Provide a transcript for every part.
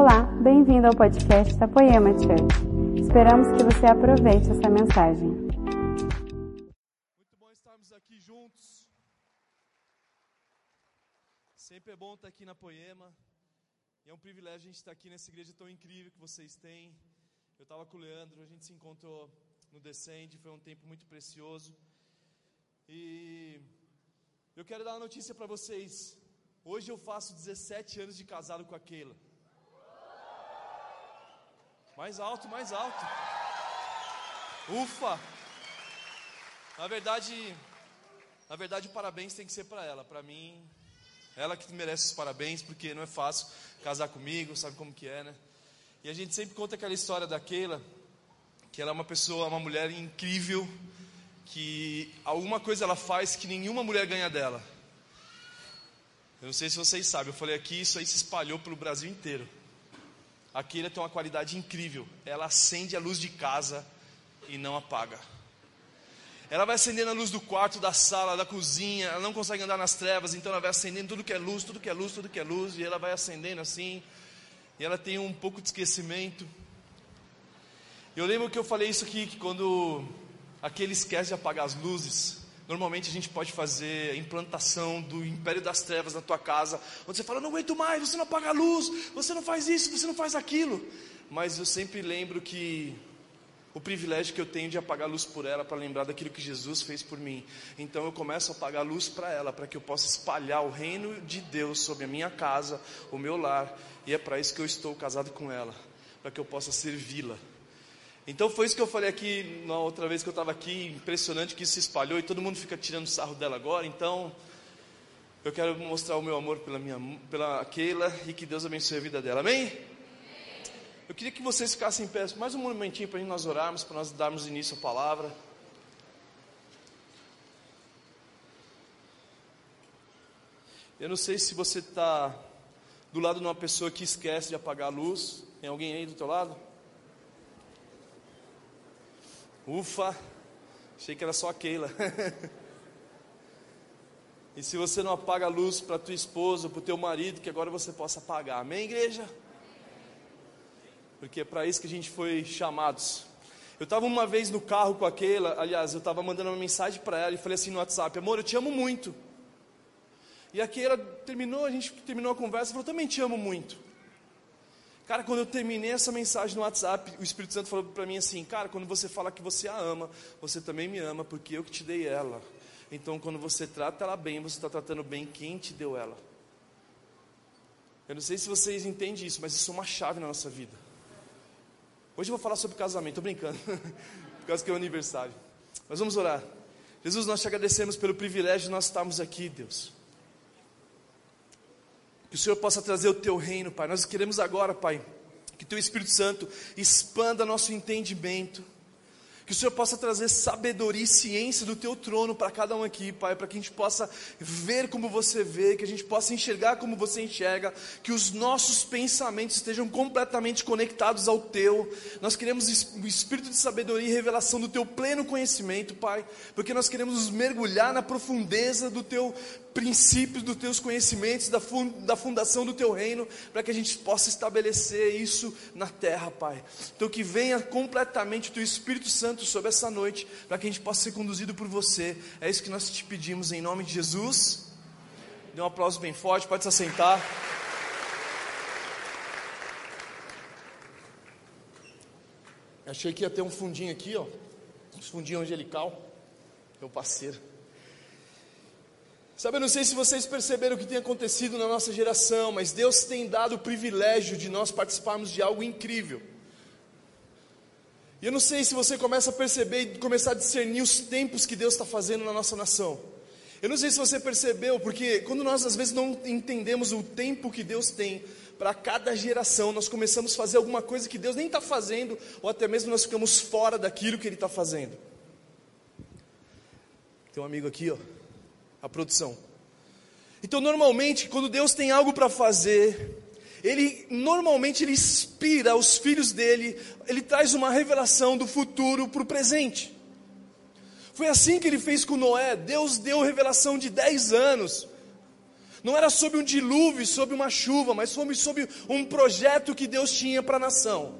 Olá, bem-vindo ao podcast da Poema Church. Esperamos que você aproveite essa mensagem. Muito bom estarmos aqui juntos. Sempre é bom estar aqui na Poema. E é um privilégio a gente estar aqui nessa igreja tão incrível que vocês têm. Eu estava com o Leandro, a gente se encontrou no Descende, foi um tempo muito precioso. E eu quero dar uma notícia para vocês. Hoje eu faço 17 anos de casado com a Keila. Mais alto, mais alto. Ufa! Na verdade, na verdade parabéns tem que ser para ela, para mim, ela que merece os parabéns, porque não é fácil casar comigo, sabe como que é, né? E a gente sempre conta aquela história da Keila, que ela é uma pessoa, uma mulher incrível, que alguma coisa ela faz que nenhuma mulher ganha dela. Eu não sei se vocês sabem, eu falei aqui, isso aí se espalhou pelo Brasil inteiro. A tem uma qualidade incrível. Ela acende a luz de casa e não apaga. Ela vai acendendo a luz do quarto, da sala, da cozinha. Ela não consegue andar nas trevas, então ela vai acendendo tudo que é luz, tudo que é luz, tudo que é luz. E ela vai acendendo assim. E ela tem um pouco de esquecimento. Eu lembro que eu falei isso aqui, que quando aquele esquece de apagar as luzes, Normalmente a gente pode fazer a implantação do império das trevas na tua casa, onde você fala, não aguento mais, você não apaga a luz, você não faz isso, você não faz aquilo. Mas eu sempre lembro que o privilégio que eu tenho de apagar a luz por ela para lembrar daquilo que Jesus fez por mim. Então eu começo a apagar a luz para ela, para que eu possa espalhar o reino de Deus sobre a minha casa, o meu lar, e é para isso que eu estou casado com ela, para que eu possa servi-la. Então foi isso que eu falei aqui na outra vez que eu estava aqui, impressionante que isso se espalhou e todo mundo fica tirando sarro dela agora. Então eu quero mostrar o meu amor pela minha, pela Keila e que Deus abençoe a vida dela. Amém? Eu queria que vocês ficassem em pé mais um momentinho para nós orarmos, para nós darmos início à palavra. Eu não sei se você está do lado de uma pessoa que esquece de apagar a luz. Tem alguém aí do teu lado? Ufa, achei que era só a Keila. e se você não apaga a luz para tua esposa, para o teu marido, que agora você possa apagar. Amém, igreja? Porque é para isso que a gente foi chamados. Eu estava uma vez no carro com a Keila, aliás, eu estava mandando uma mensagem para ela e falei assim no WhatsApp: Amor, eu te amo muito. E a Keila terminou, a gente terminou a conversa e falou: Também te amo muito. Cara, quando eu terminei essa mensagem no WhatsApp, o Espírito Santo falou para mim assim: Cara, quando você fala que você a ama, você também me ama, porque eu que te dei ela. Então, quando você trata ela bem, você está tratando bem quem te deu ela. Eu não sei se vocês entendem isso, mas isso é uma chave na nossa vida. Hoje eu vou falar sobre casamento, estou brincando, por causa que é o aniversário. Mas vamos orar. Jesus, nós te agradecemos pelo privilégio de nós estarmos aqui, Deus. Que o Senhor possa trazer o teu reino, Pai. Nós queremos agora, Pai, que teu Espírito Santo expanda nosso entendimento. Que o Senhor possa trazer sabedoria e ciência do teu trono para cada um aqui, Pai, para que a gente possa ver como você vê, que a gente possa enxergar como você enxerga, que os nossos pensamentos estejam completamente conectados ao teu. Nós queremos o espírito de sabedoria e revelação do teu pleno conhecimento, Pai, porque nós queremos nos mergulhar na profundeza do teu princípios dos teus conhecimentos, da, da fundação do teu reino, para que a gente possa estabelecer isso na terra, Pai. Então que venha completamente o teu Espírito Santo sobre essa noite, para que a gente possa ser conduzido por você. É isso que nós te pedimos em nome de Jesus. Dê um aplauso bem forte, pode se assentar. Achei que ia ter um fundinho aqui, ó. Um fundinho angelical. Meu parceiro. Sabe, eu não sei se vocês perceberam o que tem acontecido na nossa geração, mas Deus tem dado o privilégio de nós participarmos de algo incrível. E eu não sei se você começa a perceber e começar a discernir os tempos que Deus está fazendo na nossa nação. Eu não sei se você percebeu, porque quando nós às vezes não entendemos o tempo que Deus tem para cada geração, nós começamos a fazer alguma coisa que Deus nem está fazendo, ou até mesmo nós ficamos fora daquilo que Ele está fazendo. Tem um amigo aqui, ó a produção. Então, normalmente, quando Deus tem algo para fazer, ele normalmente ele inspira os filhos dele, ele traz uma revelação do futuro para o presente. Foi assim que ele fez com Noé. Deus deu revelação de 10 anos. Não era sobre um dilúvio, sobre uma chuva, mas sobre, sobre um projeto que Deus tinha para a nação.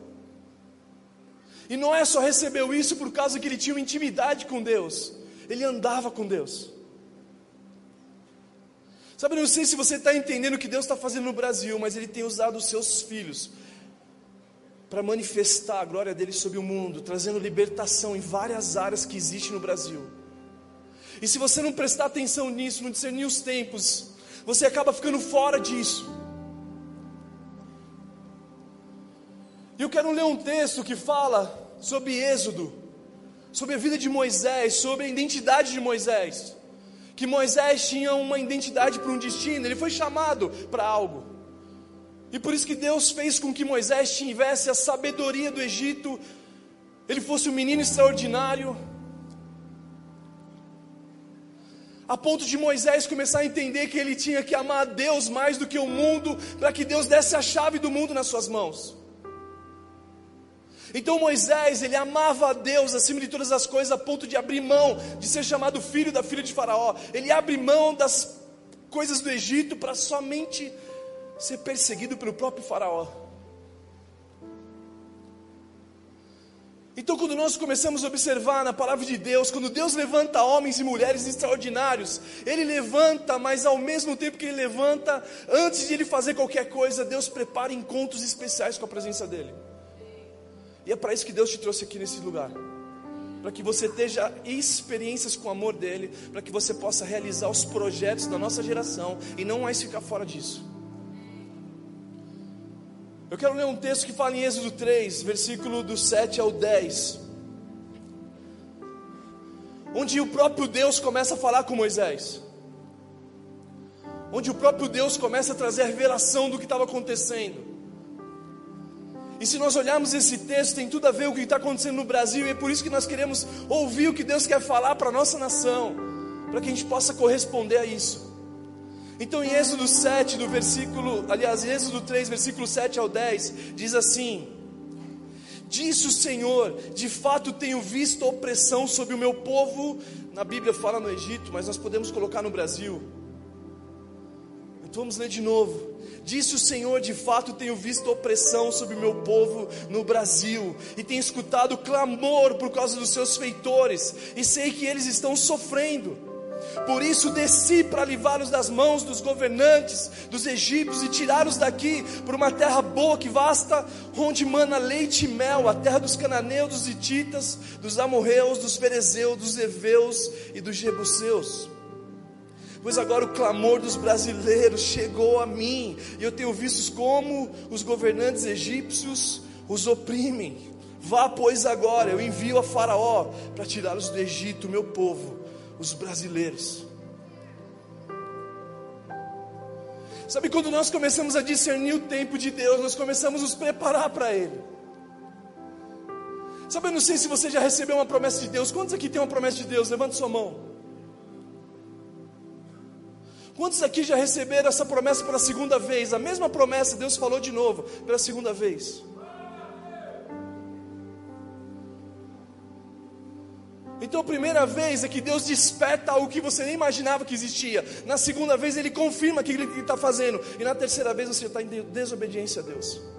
E Noé só recebeu isso por causa que ele tinha intimidade com Deus. Ele andava com Deus. Sabe, não sei se você está entendendo o que Deus está fazendo no Brasil, mas Ele tem usado os seus filhos para manifestar a glória dele sobre o mundo, trazendo libertação em várias áreas que existem no Brasil. E se você não prestar atenção nisso, não discernir os tempos, você acaba ficando fora disso. E eu quero ler um texto que fala sobre Êxodo, sobre a vida de Moisés, sobre a identidade de Moisés. Que Moisés tinha uma identidade para um destino, ele foi chamado para algo. E por isso que Deus fez com que Moisés tivesse a sabedoria do Egito, ele fosse um menino extraordinário, a ponto de Moisés começar a entender que ele tinha que amar a Deus mais do que o mundo, para que Deus desse a chave do mundo nas suas mãos. Então Moisés, ele amava a Deus acima de todas as coisas, a ponto de abrir mão de ser chamado filho da filha de Faraó. Ele abre mão das coisas do Egito para somente ser perseguido pelo próprio Faraó. Então, quando nós começamos a observar na palavra de Deus, quando Deus levanta homens e mulheres extraordinários, Ele levanta, mas ao mesmo tempo que Ele levanta, antes de Ele fazer qualquer coisa, Deus prepara encontros especiais com a presença dEle. E é para isso que Deus te trouxe aqui nesse lugar. Para que você tenha experiências com o amor dele, para que você possa realizar os projetos da nossa geração e não mais ficar fora disso. Eu quero ler um texto que fala em Êxodo 3, versículo do 7 ao 10. Onde o próprio Deus começa a falar com Moisés. Onde o próprio Deus começa a trazer a revelação do que estava acontecendo. E se nós olharmos esse texto, tem tudo a ver com o que está acontecendo no Brasil, e é por isso que nós queremos ouvir o que Deus quer falar para a nossa nação, para que a gente possa corresponder a isso. Então, em Êxodo 7, do versículo, aliás, Êxodo 3, versículo 7 ao 10, diz assim: Disse o Senhor: De fato tenho visto opressão sobre o meu povo. Na Bíblia fala no Egito, mas nós podemos colocar no Brasil. Vamos ler de novo. Disse o Senhor: De fato tenho visto opressão sobre o meu povo no Brasil, e tenho escutado clamor por causa dos seus feitores, e sei que eles estão sofrendo. Por isso desci para livrá-los das mãos dos governantes, dos egípcios, e tirá-los daqui por uma terra boa que vasta, onde mana leite e mel, a terra dos cananeus, dos hititas, dos amorreus, dos ferezeus, dos heveus e dos jebuseus pois agora o clamor dos brasileiros chegou a mim, e eu tenho visto como os governantes egípcios os oprimem. Vá, pois, agora, eu envio a Faraó para tirá-los do Egito, meu povo, os brasileiros. Sabe quando nós começamos a discernir o tempo de Deus, nós começamos a nos preparar para Ele. Sabe, eu não sei se você já recebeu uma promessa de Deus. Quantos aqui tem uma promessa de Deus? Levante sua mão. Quantos aqui já receberam essa promessa pela segunda vez? A mesma promessa, Deus falou de novo, pela segunda vez. Então, a primeira vez é que Deus desperta algo que você nem imaginava que existia. Na segunda vez, Ele confirma que Ele está fazendo. E na terceira vez, você está em desobediência a Deus.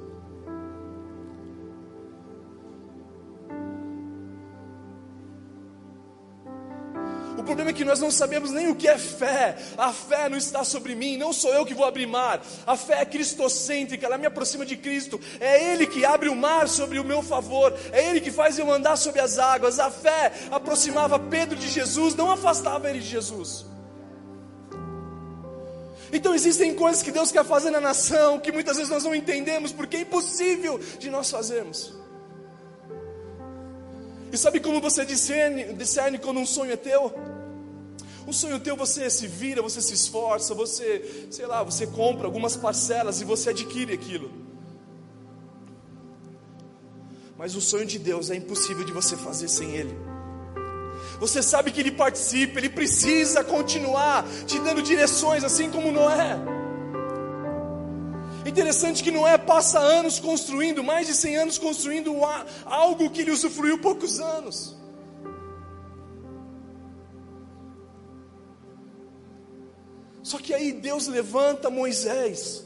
O problema é que nós não sabemos nem o que é fé. A fé não está sobre mim, não sou eu que vou abrir mar. A fé é cristocêntrica, ela me aproxima de Cristo. É Ele que abre o mar sobre o meu favor. É Ele que faz eu andar sobre as águas. A fé aproximava Pedro de Jesus, não afastava ele de Jesus. Então existem coisas que Deus quer fazer na nação que muitas vezes nós não entendemos porque é impossível de nós fazermos. E sabe como você discerne, discerne quando um sonho é teu? Um sonho teu, você se vira, você se esforça, você, sei lá, você compra algumas parcelas e você adquire aquilo. Mas o sonho de Deus é impossível de você fazer sem Ele. Você sabe que Ele participa, Ele precisa continuar te dando direções, assim como Noé. Interessante que Noé passa anos construindo, mais de 100 anos construindo algo que ele usufruiu poucos anos. Só que aí Deus levanta Moisés.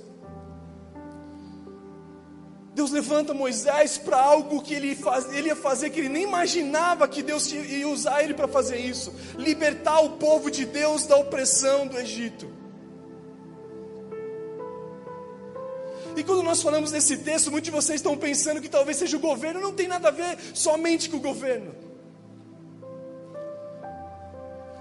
Deus levanta Moisés para algo que ele, faz, ele ia fazer que ele nem imaginava que Deus ia usar ele para fazer isso libertar o povo de Deus da opressão do Egito. E quando nós falamos desse texto, muitos de vocês estão pensando que talvez seja o governo, não tem nada a ver somente com o governo.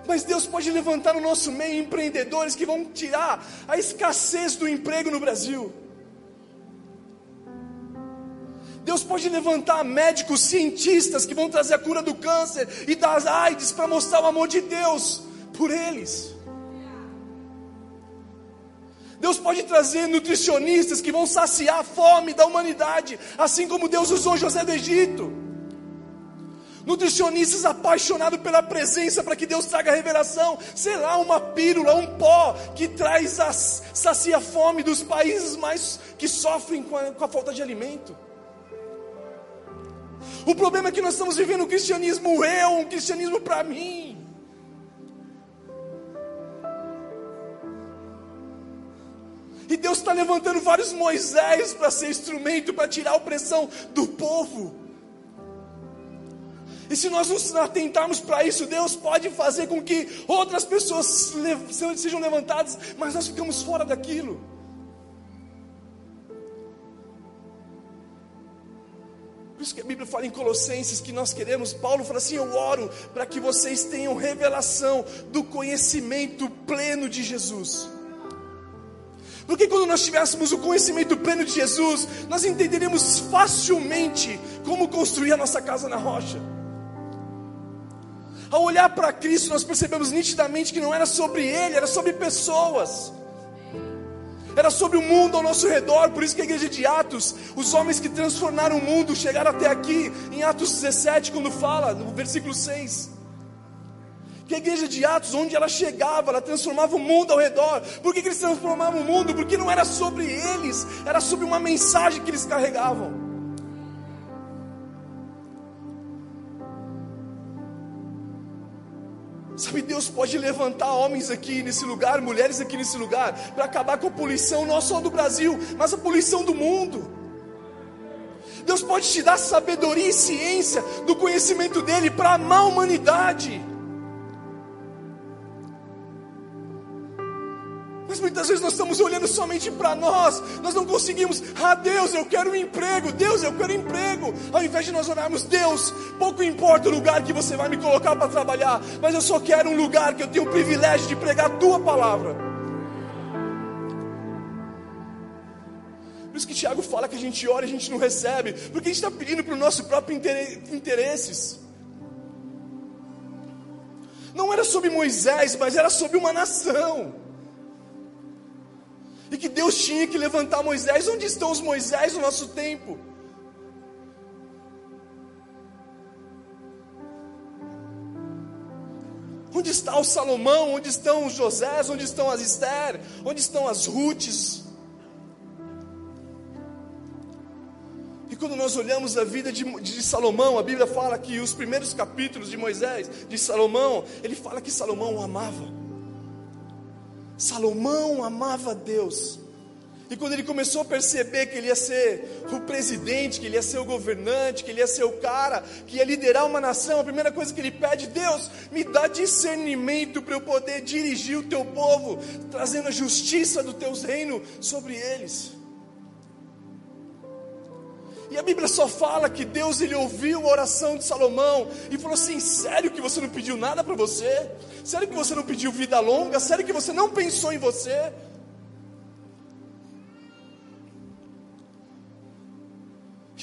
Mas Deus pode levantar no nosso meio empreendedores que vão tirar a escassez do emprego no Brasil. Deus pode levantar médicos, cientistas que vão trazer a cura do câncer e das AIDS para mostrar o amor de Deus por eles. Deus pode trazer nutricionistas que vão saciar a fome da humanidade, assim como Deus usou José do Egito. Nutricionistas apaixonados pela presença para que Deus traga revelação, sei lá, uma pílula, um pó que traz a, sacia fome dos países mais que sofrem com a, com a falta de alimento. O problema é que nós estamos vivendo um cristianismo eu, um cristianismo para mim. E Deus está levantando vários Moisés para ser instrumento para tirar a opressão do povo. E se nós nos atentarmos para isso, Deus pode fazer com que outras pessoas sejam levantadas, mas nós ficamos fora daquilo. Por isso que a Bíblia fala em Colossenses que nós queremos, Paulo fala assim: Eu oro para que vocês tenham revelação do conhecimento pleno de Jesus. Porque quando nós tivéssemos o conhecimento pleno de Jesus, nós entenderemos facilmente como construir a nossa casa na rocha. Ao olhar para Cristo, nós percebemos nitidamente que não era sobre Ele, era sobre pessoas era sobre o mundo ao nosso redor, por isso que a igreja de Atos, os homens que transformaram o mundo, chegaram até aqui, em Atos 17, quando fala, no versículo 6. Que a igreja de Atos, onde ela chegava, ela transformava o mundo ao redor. Por que, que eles transformavam o mundo? Porque não era sobre eles, era sobre uma mensagem que eles carregavam. Sabe, Deus pode levantar homens aqui nesse lugar, mulheres aqui nesse lugar, para acabar com a poluição não só do Brasil, mas a poluição do mundo. Deus pode te dar sabedoria e ciência do conhecimento dele para amar a humanidade. Mas muitas vezes nós estamos olhando somente para nós, nós não conseguimos, ah Deus, eu quero um emprego, Deus, eu quero um emprego. Ao invés de nós orarmos, Deus, pouco importa o lugar que você vai me colocar para trabalhar, mas eu só quero um lugar que eu tenho o privilégio de pregar a tua palavra. Por isso que Tiago fala que a gente ora e a gente não recebe, porque a gente está pedindo para o nosso próprio interesses. Não era sobre Moisés, mas era sobre uma nação. E que Deus tinha que levantar Moisés. Onde estão os Moisés no nosso tempo? Onde está o Salomão? Onde estão os Josés? Onde estão as Esther? Onde estão as Rutes? E quando nós olhamos a vida de, de, Salomão, a Bíblia fala que os primeiros capítulos de Moisés, de Salomão, ele fala que Salomão o amava. Salomão amava Deus. E quando ele começou a perceber que ele ia ser o presidente, que ele ia ser o governante, que ele ia ser o cara, que ia liderar uma nação, a primeira coisa que ele pede, Deus, me dá discernimento para eu poder dirigir o teu povo, trazendo a justiça do teu reino sobre eles. E a Bíblia só fala que Deus ele ouviu a oração de Salomão e falou assim: sério que você não pediu nada para você? Sério que você não pediu vida longa? Sério que você não pensou em você?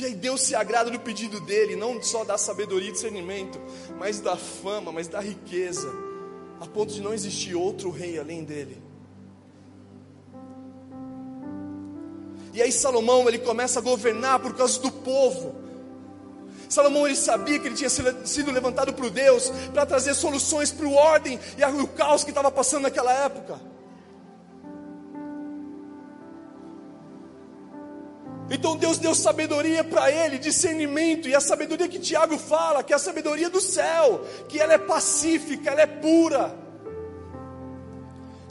E aí Deus se agrada do pedido dele, não só da sabedoria e discernimento, mas da fama, mas da riqueza, a ponto de não existir outro rei além dele. E aí Salomão ele começa a governar por causa do povo. Salomão ele sabia que ele tinha sido levantado por Deus para trazer soluções para o ordem e o caos que estava passando naquela época. Então Deus deu sabedoria para ele, discernimento, e a sabedoria que Tiago fala, que é a sabedoria do céu, que ela é pacífica, ela é pura.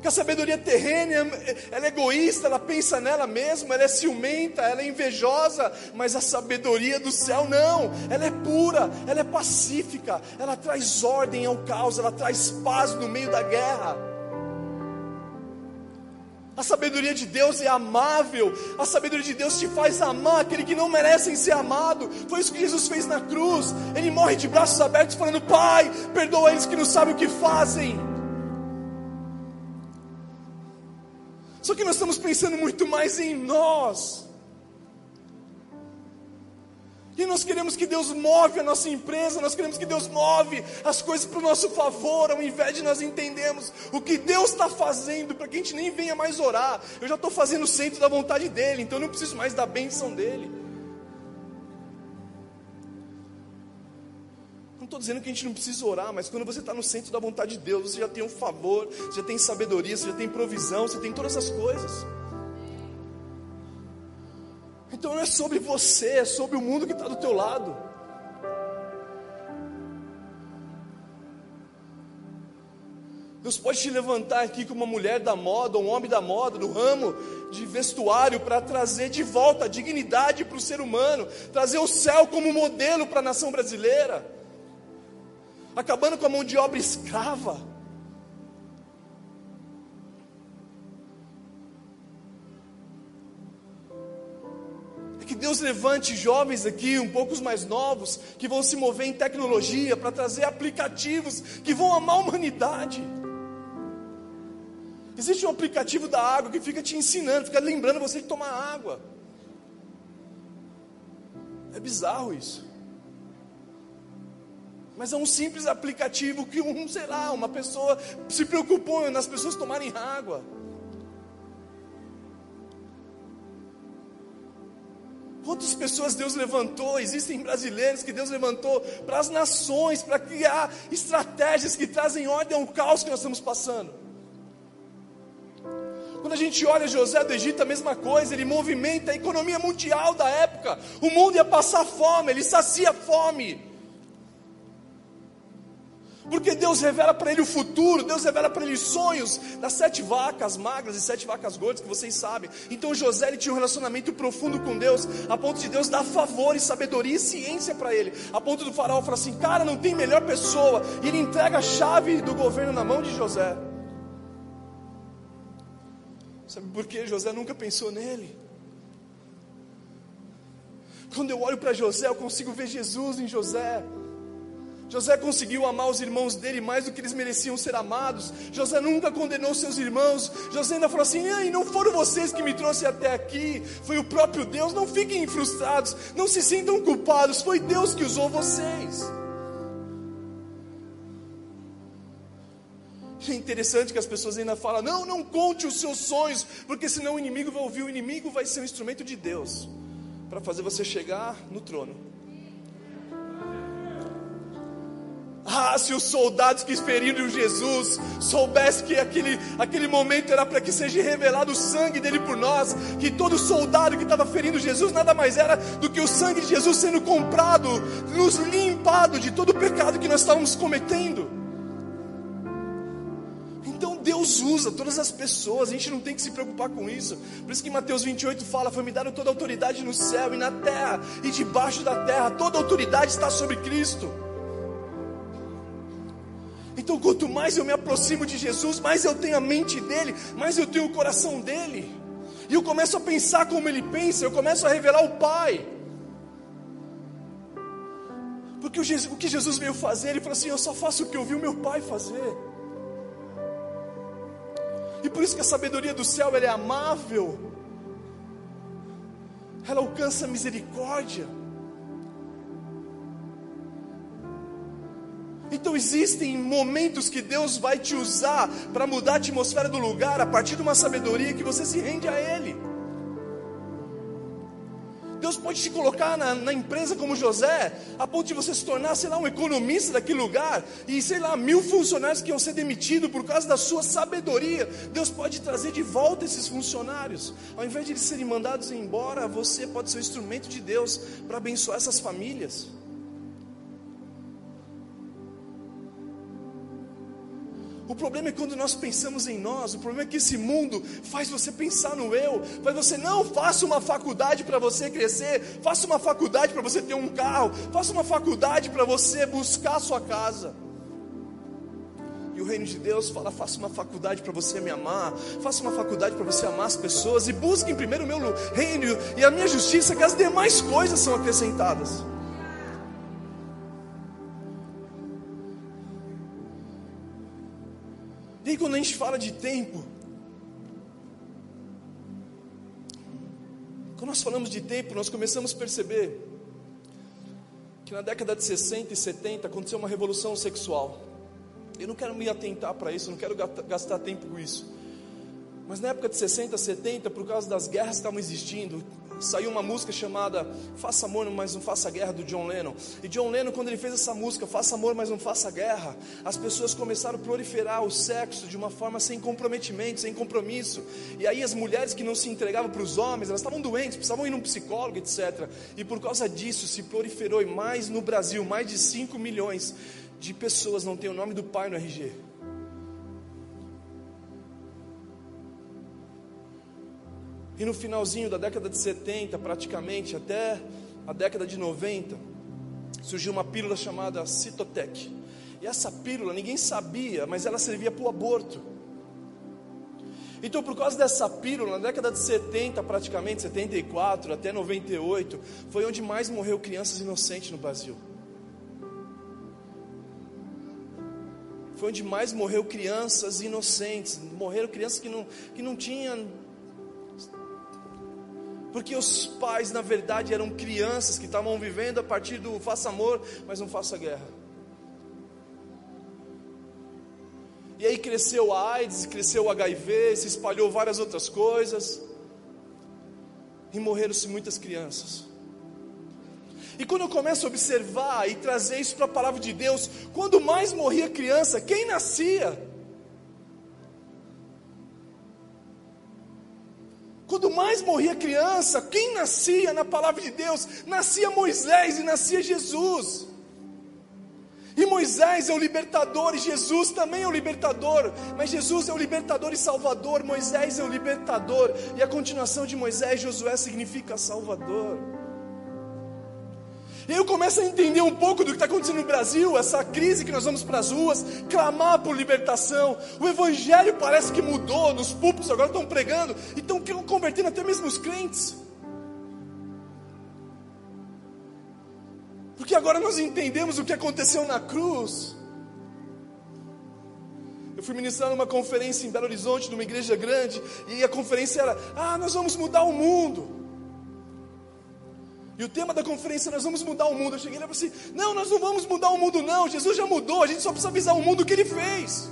Porque a sabedoria terrena, ela é egoísta, ela pensa nela mesma, ela é ciumenta, ela é invejosa, mas a sabedoria do céu não, ela é pura, ela é pacífica, ela traz ordem ao caos, ela traz paz no meio da guerra. A sabedoria de Deus é amável, a sabedoria de Deus te faz amar aquele que não merecem ser amado. Foi isso que Jesus fez na cruz. Ele morre de braços abertos, falando: Pai, perdoa eles que não sabem o que fazem. Só que nós estamos pensando muito mais em nós. E nós queremos que Deus move a nossa empresa, nós queremos que Deus move as coisas para o nosso favor, ao invés de nós entendermos o que Deus está fazendo, para que a gente nem venha mais orar. Eu já estou fazendo o centro da vontade dEle, então eu não preciso mais da bênção dEle. Dizendo que a gente não precisa orar, mas quando você está no centro da vontade de Deus, você já tem um favor, você já tem sabedoria, você já tem provisão, você tem todas as coisas. Então não é sobre você, é sobre o mundo que está do teu lado. Deus pode te levantar aqui como uma mulher da moda, um homem da moda, do ramo de vestuário, para trazer de volta a dignidade para o ser humano, trazer o céu como modelo para a nação brasileira acabando com a mão de obra escrava. É que Deus levante jovens aqui, um pouco mais novos, que vão se mover em tecnologia para trazer aplicativos que vão amar a humanidade. Existe um aplicativo da água que fica te ensinando, fica lembrando você de tomar água. É bizarro isso. Mas é um simples aplicativo que um, sei lá, uma pessoa se preocupou nas pessoas tomarem água. Quantas pessoas Deus levantou? Existem brasileiros que Deus levantou para as nações, para criar estratégias que trazem ordem ao caos que nós estamos passando. Quando a gente olha José do Egito, a mesma coisa, ele movimenta a economia mundial da época. O mundo ia passar fome, ele sacia fome. Porque Deus revela para ele o futuro, Deus revela para ele sonhos das sete vacas magras e sete vacas gordas que vocês sabem. Então José ele tinha um relacionamento profundo com Deus, a ponto de Deus dar favor e sabedoria e ciência para ele. A ponto do faraó falar assim: "Cara, não tem melhor pessoa". E ele entrega a chave do governo na mão de José. Sabe por que José nunca pensou nele? Quando eu olho para José, eu consigo ver Jesus em José. José conseguiu amar os irmãos dele mais do que eles mereciam ser amados. José nunca condenou seus irmãos. José ainda falou assim: e não foram vocês que me trouxeram até aqui, foi o próprio Deus. Não fiquem frustrados, não se sintam culpados, foi Deus que usou vocês. É interessante que as pessoas ainda falam: não, não conte os seus sonhos, porque senão o inimigo vai ouvir. O inimigo vai ser um instrumento de Deus para fazer você chegar no trono. Ah, se os soldados que feriram Jesus soubessem que aquele, aquele momento era para que seja revelado o sangue dele por nós, que todo soldado que estava ferindo Jesus nada mais era do que o sangue de Jesus sendo comprado, nos limpado de todo o pecado que nós estávamos cometendo. Então Deus usa todas as pessoas, a gente não tem que se preocupar com isso. Por isso que Mateus 28 fala: Foi me dado toda a autoridade no céu e na terra, e debaixo da terra, toda a autoridade está sobre Cristo. Então, quanto mais eu me aproximo de Jesus, mais eu tenho a mente dele, mais eu tenho o coração dele. E eu começo a pensar como ele pensa, eu começo a revelar o Pai. Porque o, Jesus, o que Jesus veio fazer, ele falou assim: Eu só faço o que eu vi o meu Pai fazer. E por isso que a sabedoria do céu é amável, ela alcança misericórdia. Então existem momentos que Deus vai te usar para mudar a atmosfera do lugar a partir de uma sabedoria que você se rende a Ele. Deus pode te colocar na, na, empresa como José, a ponto de você se tornar, sei lá, um economista daquele lugar, e sei lá, mil funcionários que iam ser demitidos por causa da sua sabedoria. Deus pode trazer de volta esses funcionários, ao invés de eles serem mandados embora, você pode ser o instrumento de Deus para abençoar essas famílias. O problema é quando nós pensamos em nós. O problema é que esse mundo faz você pensar no eu. Faz você, não, faça uma faculdade para você crescer. Faça uma faculdade para você ter um carro. Faça uma faculdade para você buscar a sua casa. E o reino de Deus fala: faça uma faculdade para você me amar, faça uma faculdade para você amar as pessoas e busque em primeiro o meu reino e a minha justiça, que as demais coisas são acrescentadas. Quando a gente fala de tempo, quando nós falamos de tempo, nós começamos a perceber que na década de 60 e 70 aconteceu uma revolução sexual. Eu não quero me atentar para isso, não quero gastar tempo com isso. Mas na época de 60, 70, por causa das guerras que estavam existindo, saiu uma música chamada Faça Amor, mas não faça guerra, do John Lennon. E John Lennon, quando ele fez essa música, Faça Amor, mas não faça guerra, as pessoas começaram a proliferar o sexo de uma forma sem comprometimento, sem compromisso. E aí as mulheres que não se entregavam para os homens, elas estavam doentes, precisavam ir num psicólogo, etc. E por causa disso se proliferou, e mais no Brasil, mais de 5 milhões de pessoas não têm o nome do pai no RG. E no finalzinho da década de 70, praticamente até a década de 90, surgiu uma pílula chamada Citotec. E essa pílula ninguém sabia, mas ela servia para o aborto. Então, por causa dessa pílula, na década de 70, praticamente, 74 até 98, foi onde mais morreu crianças inocentes no Brasil. foi onde mais morreu crianças inocentes, morreram crianças que não, que não tinham. Porque os pais, na verdade, eram crianças que estavam vivendo a partir do faça amor, mas não faça guerra. E aí cresceu a AIDS, cresceu o HIV, se espalhou várias outras coisas. E morreram-se muitas crianças. E quando eu começo a observar e trazer isso para a palavra de Deus, quando mais morria criança, quem nascia? Quando mais morria criança, quem nascia na palavra de Deus? Nascia Moisés e nascia Jesus. E Moisés é o libertador, e Jesus também é o libertador, mas Jesus é o libertador e salvador, Moisés é o libertador, e a continuação de Moisés, Josué significa salvador. E eu começo a entender um pouco do que está acontecendo no Brasil, essa crise que nós vamos para as ruas, clamar por libertação. O Evangelho parece que mudou, nos púlpitos agora estão pregando e estão convertendo até mesmo os crentes. Porque agora nós entendemos o que aconteceu na cruz. Eu fui ministrar numa conferência em Belo Horizonte, numa igreja grande, e a conferência era: Ah, nós vamos mudar o mundo. E o tema da conferência, nós vamos mudar o mundo. Eu cheguei lá e falei assim: não, nós não vamos mudar o mundo, não. Jesus já mudou, a gente só precisa avisar o mundo o que ele fez.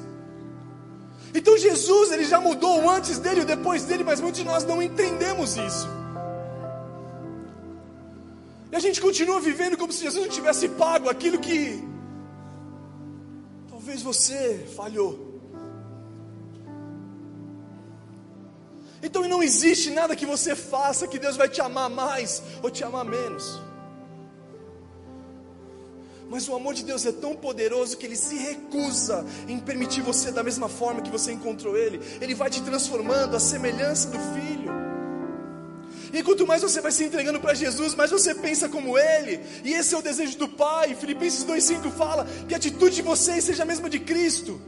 Então Jesus, ele já mudou o antes dele e o depois dele, mas muitos de nós não entendemos isso. E a gente continua vivendo como se Jesus não tivesse pago aquilo que talvez você falhou. Então não existe nada que você faça que Deus vai te amar mais ou te amar menos. Mas o amor de Deus é tão poderoso que ele se recusa em permitir você da mesma forma que você encontrou ele. Ele vai te transformando à semelhança do filho. E quanto mais você vai se entregando para Jesus, mais você pensa como Ele. E esse é o desejo do Pai. Filipenses 2,5 fala que a atitude de vocês seja a mesma de Cristo.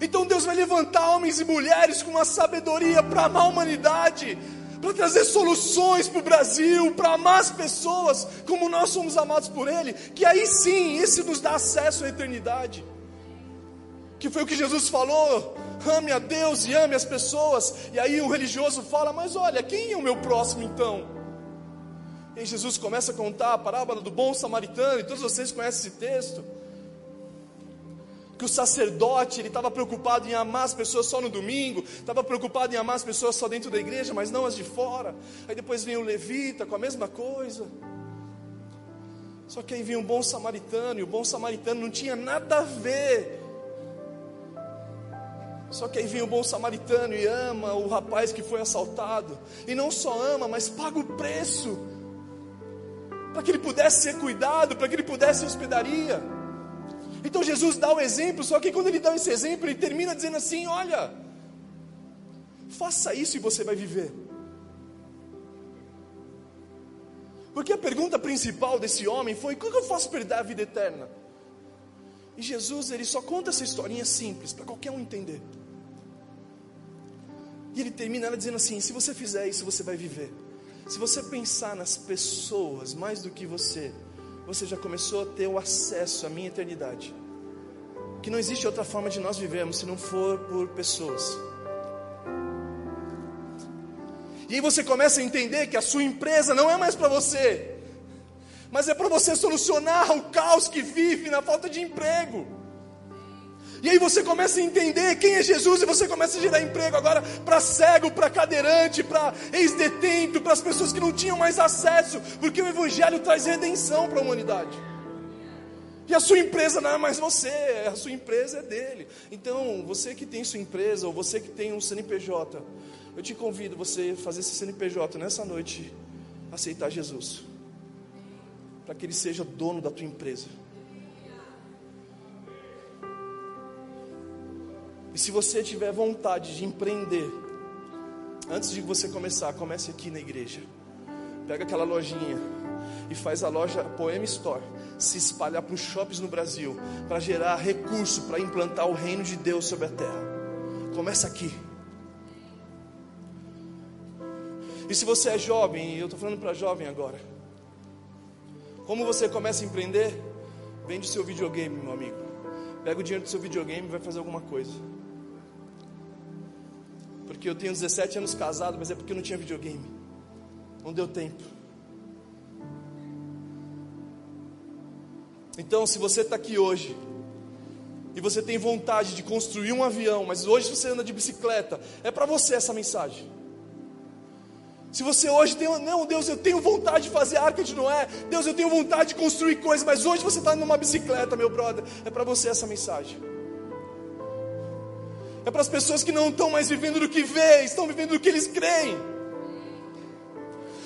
Então Deus vai levantar homens e mulheres com uma sabedoria para amar a humanidade, para trazer soluções para o Brasil, para amar as pessoas como nós somos amados por Ele, que aí sim, esse nos dá acesso à eternidade. Que foi o que Jesus falou: ame a Deus e ame as pessoas. E aí o religioso fala: Mas olha, quem é o meu próximo então? E Jesus começa a contar a parábola do bom samaritano, e todos vocês conhecem esse texto que o sacerdote ele estava preocupado em amar as pessoas só no domingo, estava preocupado em amar as pessoas só dentro da igreja, mas não as de fora. Aí depois vem o levita com a mesma coisa. Só que aí vem um bom samaritano, e o bom samaritano não tinha nada a ver. Só que aí vem o bom samaritano e ama o rapaz que foi assaltado, e não só ama, mas paga o preço, para que ele pudesse ser cuidado, para que ele pudesse hospedaria. Então Jesus dá o exemplo, só que quando ele dá esse exemplo, ele termina dizendo assim: Olha, faça isso e você vai viver. Porque a pergunta principal desse homem foi: como eu faço para dar a vida eterna? E Jesus, ele só conta essa historinha simples, para qualquer um entender. E ele termina ela dizendo assim: se você fizer isso, você vai viver. Se você pensar nas pessoas mais do que você, você já começou a ter o acesso à minha eternidade. Que não existe outra forma de nós vivermos se não for por pessoas. E aí você começa a entender que a sua empresa não é mais para você, mas é para você solucionar o caos que vive na falta de emprego. E aí você começa a entender quem é Jesus e você começa a gerar emprego agora para cego, para cadeirante, para ex-detento, para as pessoas que não tinham mais acesso, porque o Evangelho traz redenção para a humanidade. E a sua empresa não é mais você, a sua empresa é dele. Então, você que tem sua empresa, ou você que tem um CNPJ, eu te convido você a fazer esse CNPJ nessa noite, aceitar Jesus, para que Ele seja dono da tua empresa. E se você tiver vontade de empreender, antes de você começar, comece aqui na igreja. Pega aquela lojinha e faz a loja Poema Store se espalhar para os shoppings no Brasil, para gerar recurso para implantar o reino de Deus sobre a terra. Começa aqui. E se você é jovem, e eu estou falando para jovem agora, como você começa a empreender? Vende seu videogame, meu amigo. Pega o dinheiro do seu videogame e vai fazer alguma coisa. Porque eu tenho 17 anos casado, mas é porque eu não tinha videogame. Não deu tempo. Então, se você está aqui hoje e você tem vontade de construir um avião, mas hoje você anda de bicicleta, é para você essa mensagem. Se você hoje tem, não, Deus, eu tenho vontade de fazer arca de Noé, Deus, eu tenho vontade de construir coisas, mas hoje você está numa bicicleta, meu brother, é para você essa mensagem. É para as pessoas que não estão mais vivendo do que vê, estão vivendo do que eles creem.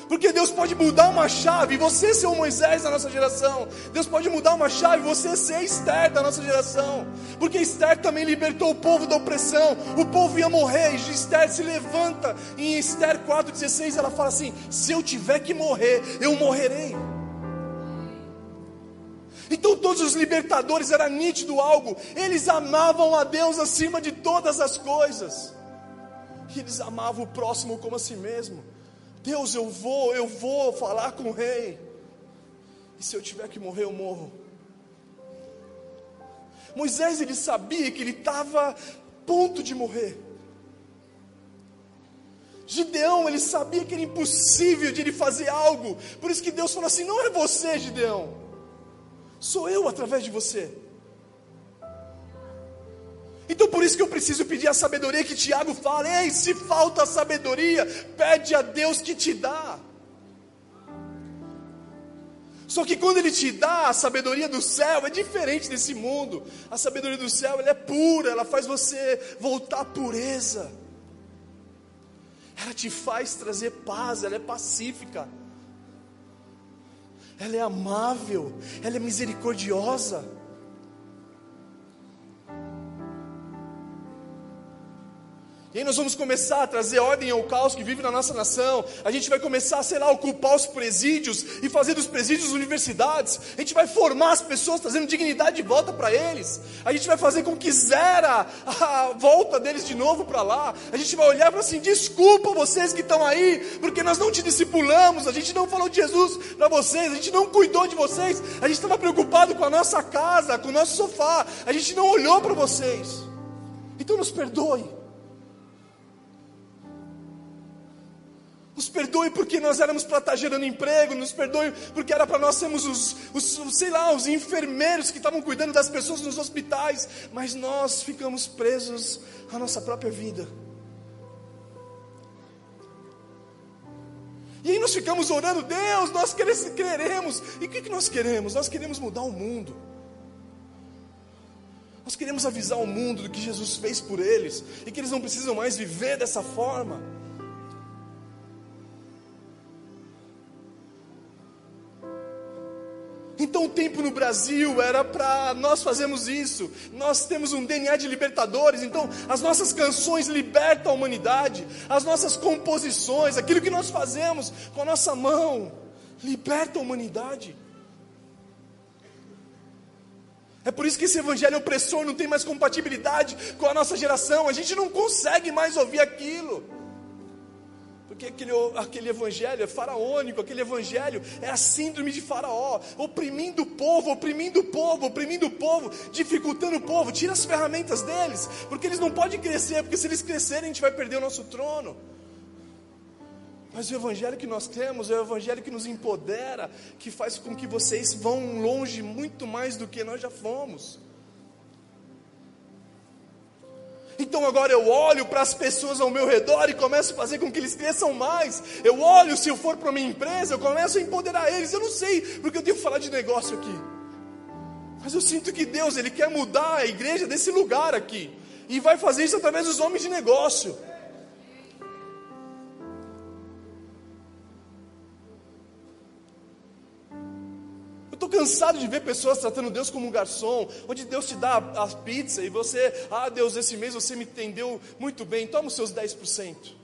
Porque Deus pode mudar uma chave, você ser o Moisés da nossa geração. Deus pode mudar uma chave, você ser Esther da nossa geração. Porque Esther também libertou o povo da opressão. O povo ia morrer. E Esther se levanta. Em Esther 4,16 ela fala assim: Se eu tiver que morrer, eu morrerei. Então todos os libertadores era nítido algo. Eles amavam a Deus acima de todas as coisas. Eles amavam o próximo como a si mesmo. Deus, eu vou, eu vou falar com o rei. E se eu tiver que morrer, eu morro. Moisés ele sabia que ele estava ponto de morrer. Gideão, ele sabia que era impossível de ele fazer algo. Por isso que Deus falou assim: "Não é você, Gideão. Sou eu através de você." Então por isso que eu preciso pedir a sabedoria que Tiago fala. Ei, se falta sabedoria, pede a Deus que te dá. Só que quando Ele te dá a sabedoria do céu, é diferente desse mundo. A sabedoria do céu ela é pura, ela faz você voltar à pureza. Ela te faz trazer paz, ela é pacífica. Ela é amável, ela é misericordiosa. E aí nós vamos começar a trazer ordem ao caos que vive na nossa nação. A gente vai começar, sei lá, ocupar os presídios e fazer dos presídios universidades. A gente vai formar as pessoas, trazendo dignidade de volta para eles. A gente vai fazer com que zera a volta deles de novo para lá. A gente vai olhar para assim, desculpa vocês que estão aí, porque nós não te discipulamos, a gente não falou de Jesus para vocês, a gente não cuidou de vocês, a gente estava preocupado com a nossa casa, com o nosso sofá, a gente não olhou para vocês. Então nos perdoe. Nos perdoe porque nós éramos para estar gerando emprego, nos perdoe porque era para nós sermos os, os, sei lá, os enfermeiros que estavam cuidando das pessoas nos hospitais, mas nós ficamos presos à nossa própria vida. E aí nós ficamos orando, Deus, nós queremos. E o que, que nós queremos? Nós queremos mudar o mundo. Nós queremos avisar o mundo do que Jesus fez por eles e que eles não precisam mais viver dessa forma. Então o tempo no Brasil era para nós fazermos isso. Nós temos um DNA de libertadores, então as nossas canções libertam a humanidade, as nossas composições, aquilo que nós fazemos com a nossa mão, liberta a humanidade. É por isso que esse evangelho opressor não tem mais compatibilidade com a nossa geração. A gente não consegue mais ouvir aquilo. Porque aquele, aquele evangelho é faraônico, aquele evangelho é a síndrome de Faraó, oprimindo o povo, oprimindo o povo, oprimindo o povo, dificultando o povo, tira as ferramentas deles, porque eles não podem crescer, porque se eles crescerem a gente vai perder o nosso trono. Mas o Evangelho que nós temos é o Evangelho que nos empodera, que faz com que vocês vão longe muito mais do que nós já fomos. Então agora eu olho para as pessoas ao meu redor e começo a fazer com que eles cresçam mais. Eu olho, se eu for para uma empresa, eu começo a empoderar eles. Eu não sei, porque eu tenho que falar de negócio aqui. Mas eu sinto que Deus, Ele quer mudar a igreja desse lugar aqui. E vai fazer isso através dos homens de negócio. Estou cansado de ver pessoas tratando Deus como um garçom, onde Deus te dá a, pizza e você, ah Deus, esse mês você me entendeu muito bem, toma os seus 10%.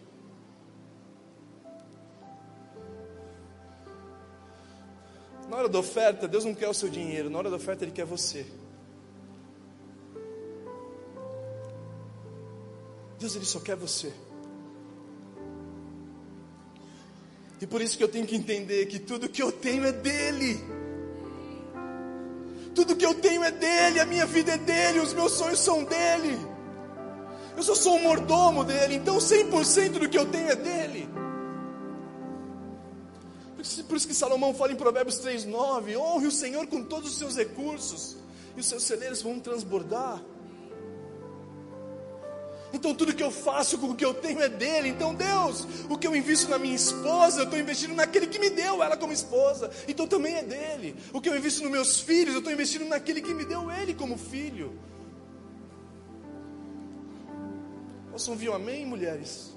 Na hora da oferta, Deus não quer o seu dinheiro, na hora da oferta Ele quer você. Deus, Ele só quer você. E por isso que eu tenho que entender que tudo que eu tenho é dele tudo que eu tenho é dele, a minha vida é dele, os meus sonhos são dele. Eu só sou um mordomo dele, então 100% do que eu tenho é dele. Por isso que Salomão fala em Provérbios 3,9: honre o Senhor com todos os seus recursos, e os seus celeiros vão transbordar. Então tudo que eu faço com o que eu tenho é dele. Então, Deus, o que eu invisto na minha esposa, eu estou investindo naquele que me deu ela como esposa. Então também é dele. O que eu invisto nos meus filhos, eu estou investindo naquele que me deu ele como filho. Posso ouvir um amém, mulheres?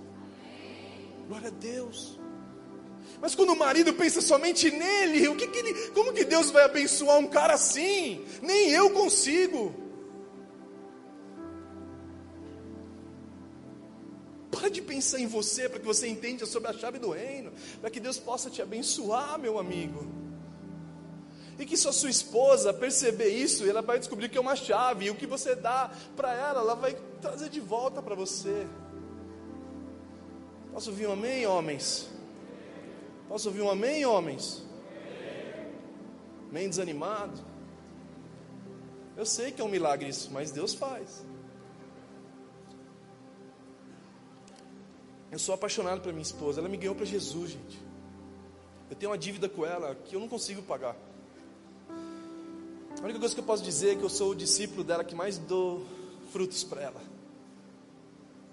Glória a Deus. Mas quando o marido pensa somente nele, o que, que ele, como que Deus vai abençoar um cara assim? Nem eu consigo. Para de pensar em você para que você entenda sobre a chave do reino, para que Deus possa te abençoar, meu amigo. E que a sua esposa perceber isso, ela vai descobrir que é uma chave, e o que você dá para ela, ela vai trazer de volta para você. Posso ouvir um amém, homens? Posso ouvir um amém, homens? Amém desanimado? Eu sei que é um milagre isso, mas Deus faz. Eu sou apaixonado pela minha esposa. Ela me ganhou para Jesus, gente. Eu tenho uma dívida com ela que eu não consigo pagar. A única coisa que eu posso dizer é que eu sou o discípulo dela que mais dou frutos para ela.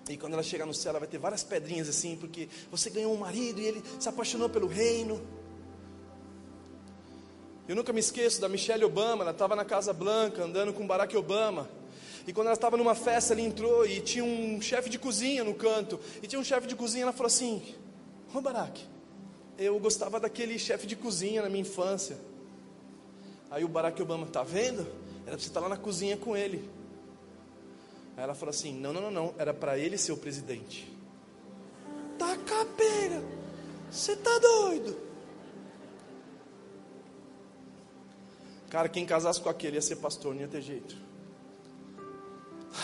E quando ela chegar no céu, ela vai ter várias pedrinhas assim, porque você ganhou um marido e ele se apaixonou pelo reino. Eu nunca me esqueço da Michelle Obama, ela estava na Casa Blanca andando com Barack Obama. E quando ela estava numa festa, ela entrou e tinha um chefe de cozinha no canto. E tinha um chefe de cozinha, ela falou assim: Ô Barack, eu gostava daquele chefe de cozinha na minha infância. Aí o Barack Obama, tá vendo? Era para você estar lá na cozinha com ele. Aí ela falou assim: Não, não, não, não. Era para ele ser o presidente. Tá capeira. Você tá doido? Cara, quem casasse com aquele ia ser pastor, não ia ter jeito.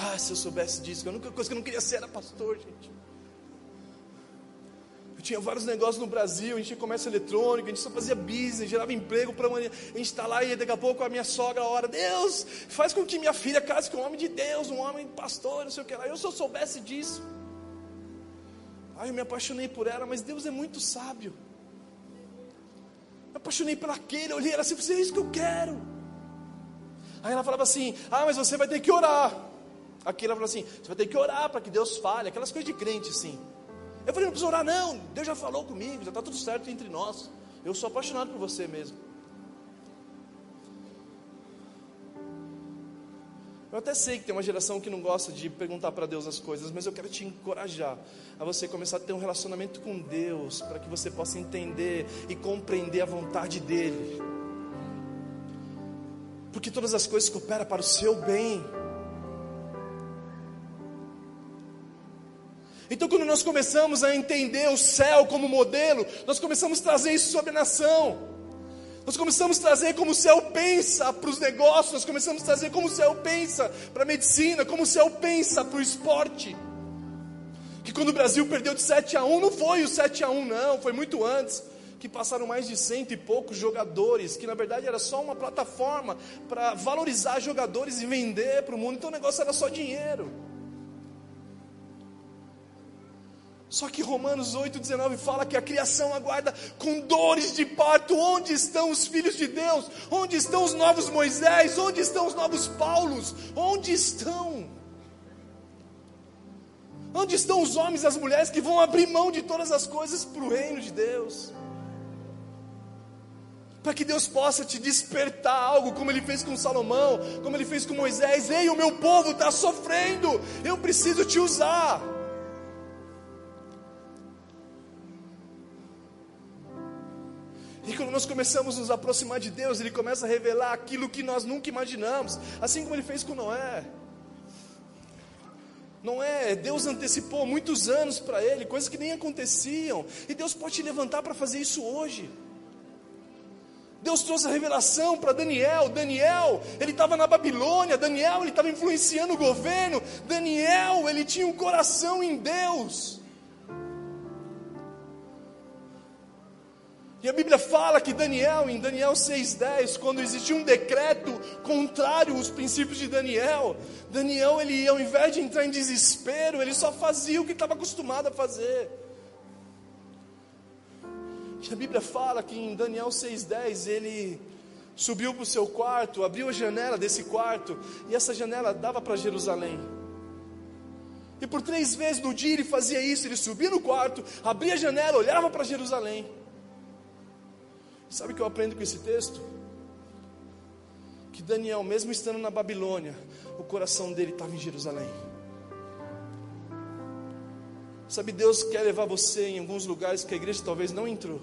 Ah, se eu soubesse disso, a única coisa que eu não queria ser era pastor, gente. Eu tinha vários negócios no Brasil, a gente tinha comércio eletrônico, a gente só fazia business, gerava emprego para a gente estar lá e daqui a pouco a minha sogra, a hora, Deus, faz com que minha filha case com um homem de Deus, um homem pastor, não sei o que lá. Eu só soubesse disso. Aí eu me apaixonei por ela, mas Deus é muito sábio. Me apaixonei por aquele, olhei ela assim, é isso que eu quero. Aí ela falava assim: Ah, mas você vai ter que orar. Aqui ela falou assim: você vai ter que orar para que Deus fale, aquelas coisas de crente assim. Eu falei: não precisa orar, não. Deus já falou comigo, já está tudo certo entre nós. Eu sou apaixonado por você mesmo. Eu até sei que tem uma geração que não gosta de perguntar para Deus as coisas, mas eu quero te encorajar a você começar a ter um relacionamento com Deus, para que você possa entender e compreender a vontade dEle. Porque todas as coisas cooperam para o seu bem. Então, quando nós começamos a entender o céu como modelo, nós começamos a trazer isso sobre a nação. Nós começamos a trazer como o céu pensa para os negócios, nós começamos a trazer como o céu pensa para a medicina, como o céu pensa para o esporte. Que quando o Brasil perdeu de 7 a 1, não foi o 7 a 1 não, foi muito antes. Que passaram mais de cento e poucos jogadores, que na verdade era só uma plataforma para valorizar jogadores e vender para o mundo, então o negócio era só dinheiro. Só que Romanos 8,19 fala que a criação aguarda com dores de parto. Onde estão os filhos de Deus? Onde estão os novos Moisés? Onde estão os novos Paulos? Onde estão? Onde estão os homens e as mulheres que vão abrir mão de todas as coisas para o reino de Deus? Para que Deus possa te despertar algo, como Ele fez com Salomão, como Ele fez com Moisés. Ei, o meu povo está sofrendo, eu preciso te usar. E quando nós começamos a nos aproximar de Deus, Ele começa a revelar aquilo que nós nunca imaginamos, assim como Ele fez com Noé. Noé, Deus antecipou muitos anos para ele, coisas que nem aconteciam, e Deus pode te levantar para fazer isso hoje. Deus trouxe a revelação para Daniel. Daniel, ele estava na Babilônia. Daniel, ele estava influenciando o governo. Daniel, ele tinha um coração em Deus. E a Bíblia fala que Daniel, em Daniel 6,10, quando existia um decreto contrário aos princípios de Daniel, Daniel, ele ao invés de entrar em desespero, ele só fazia o que estava acostumado a fazer. E a Bíblia fala que em Daniel 6,10 ele subiu para o seu quarto, abriu a janela desse quarto, e essa janela dava para Jerusalém. E por três vezes no dia ele fazia isso, ele subia no quarto, abria a janela, olhava para Jerusalém. Sabe o que eu aprendo com esse texto? Que Daniel, mesmo estando na Babilônia, o coração dele estava em Jerusalém. Sabe, Deus quer levar você em alguns lugares que a igreja talvez não entrou,